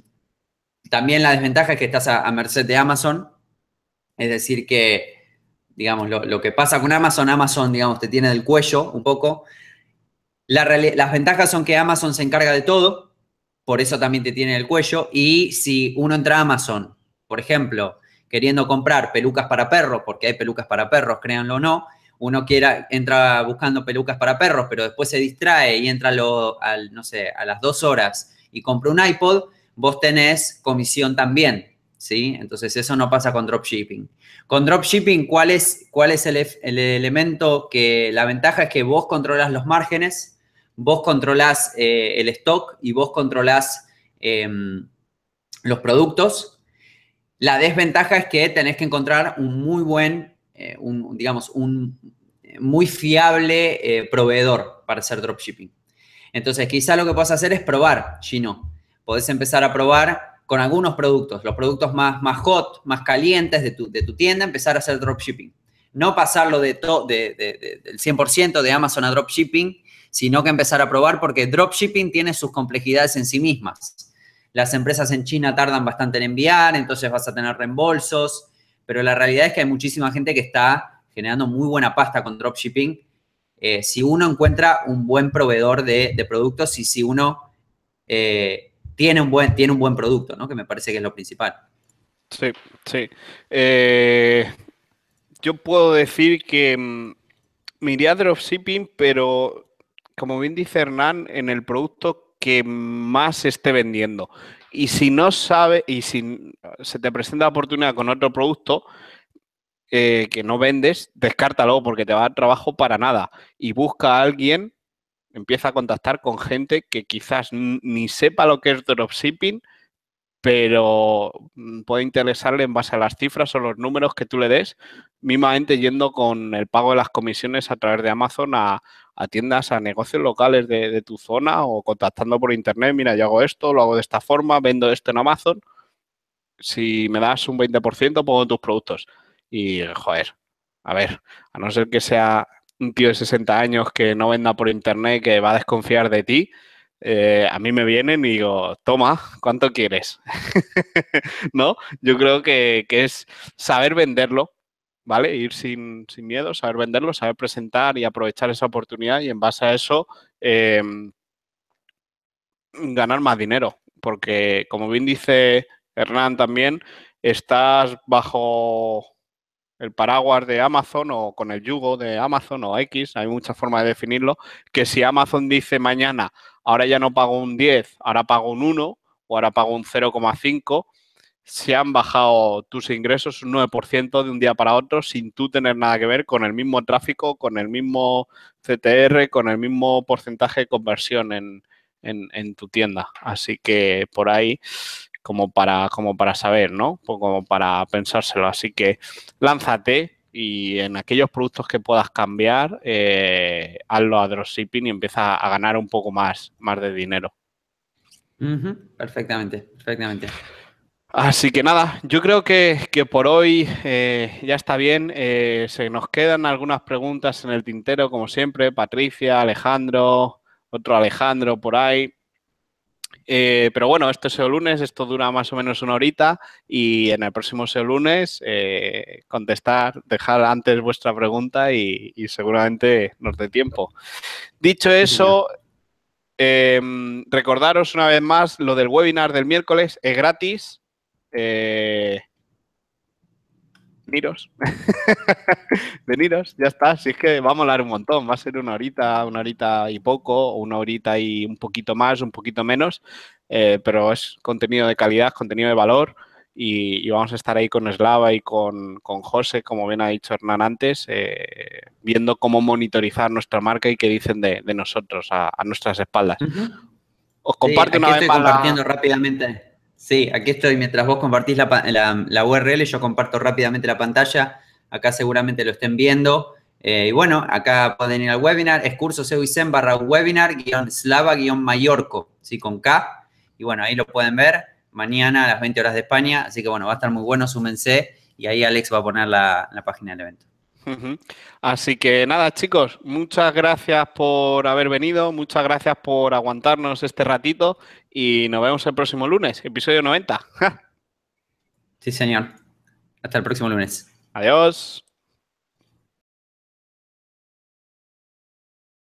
también la desventaja es que estás a, merced de Amazon, es decir, que, digamos, lo, lo que pasa con Amazon, Amazon, digamos, te tiene del cuello un poco. Las ventajas son que Amazon se encarga de todo, por eso también te tiene el cuello. Y si uno entra a Amazon, por ejemplo, queriendo comprar pelucas para perros, porque hay pelucas para perros, créanlo o no, uno quiera, entra buscando pelucas para perros, pero después se distrae y entra lo- al, no sé, a las dos horas y compra un iPod, vos tenés comisión también, ¿sí? Entonces eso no pasa con dropshipping. Con dropshipping, ¿cuál es, cuál es el, el elemento que la ventaja es que vos controlas los márgenes, vos controlás eh, el stock y vos controlás em, los productos. La desventaja es que tenés que encontrar un muy buen, eh, un, digamos, un eh, muy fiable eh, proveedor para hacer dropshipping. Entonces, quizá lo que puedes hacer es probar, Gino. Podés empezar a probar con algunos productos, los productos más, más hot, más calientes de tu, de tu tienda, empezar a hacer dropshipping. No pasarlo de to- de- de- del 100% de Amazon a dropshipping, sino que empezar a probar porque dropshipping tiene sus complejidades en sí mismas. Las empresas en China tardan bastante en enviar, entonces vas a tener reembolsos, pero la realidad es que hay muchísima gente que está generando muy buena pasta con dropshipping. eh, si uno encuentra un buen proveedor de, productos y si uno eh, tiene, un buen, tiene un buen producto, ¿no? que me parece que es lo principal. Sí, sí. Eh, yo puedo decir que mm, me a dropshipping, pero como bien dice Hernán, en el producto que más esté vendiendo. Y si no sabe, y si se te presenta la oportunidad con otro producto eh, que no vendes, descártalo porque te va a dar trabajo para nada. Y busca a alguien, empieza a contactar con gente que quizás ni sepa lo que es dropshipping, pero mm, puede interesarle en base a las cifras o los números que tú le des, mismamente yendo con el pago de las comisiones a través de Amazon a, a tiendas, a negocios locales de, tu zona o contactando por internet, mira, yo hago esto, lo hago de esta forma, vendo esto en Amazon, si me das un 20% pongo tus productos. Y, joder, a ver, a no ser que sea un tío de 60 años que no venda por internet, que va a desconfiar de ti, eh, a mí me vienen y digo, toma, ¿cuánto quieres? ¿No? Yo creo que, que es saber venderlo, ¿vale? Ir sin, sin miedo, saber venderlo, saber presentar y aprovechar esa oportunidad y en base a eso eh, ganar más dinero. Porque, como bien dice Hernán también, estás bajo el paraguas de Amazon o con el yugo de Amazon o X, hay muchas formas de definirlo, que si Amazon dice mañana, ahora ya no pago un 10, ahora pago un 1 o ahora pago un 0,5, se han bajado tus ingresos un 9% de un día para otro sin tú tener nada que ver con el mismo tráfico, con el mismo CTR, con el mismo porcentaje de conversión en, en, tu tienda. Así que por ahí como para, como para saber, ¿no? Como para pensárselo. Así que lánzate y en aquellos productos que puedas cambiar, eh, hazlo a dropshipping y empieza a ganar un poco más, más de dinero. Perfectamente, perfectamente. Así que nada, yo creo que, que por hoy eh, ya está bien. Eh, se nos quedan algunas preguntas en el tintero, como siempre. Patricia, Alejandro, otro Alejandro por ahí. Eh, pero bueno, esto es SEO lunes, esto dura más o menos una horita y en el próximo SEO lunes contestar, dejar antes vuestra pregunta y, y, seguramente nos dé tiempo. Dicho eso, em, recordaros una vez más lo del webinar del miércoles, es gratis. Eh, veniros. veniros, ya está. Si es que va a molar un montón. Va a ser una horita, una horita y poco, una horita y un poquito más, un poquito menos. Eh, pero es contenido de calidad, contenido de valor. Y, vamos a estar ahí con Slava y con, con José, como bien ha dicho Hernán antes, eh, viendo cómo monitorizar nuestra marca y qué dicen de, nosotros a, nuestras espaldas. Os comparto una vez compartiendo rápidamente. Sí, aquí estoy. Mientras vos compartís la, la, URL, yo comparto rápidamente la pantalla. Acá seguramente lo estén viendo. Eh, y bueno, acá pueden ir al webinar, es curso barra webinar guion slava guion mayorco, ¿sí? con K. Y bueno, ahí lo pueden ver mañana a las 20 horas de España. Así que bueno, va a estar muy bueno, súmense. Y ahí Alex va a poner la, la página del evento. Así que nada, chicos, muchas gracias por haber venido, muchas gracias por aguantarnos este ratito y nos vemos el próximo lunes, episodio 90. sí, señor. Hasta el próximo lunes. Adiós.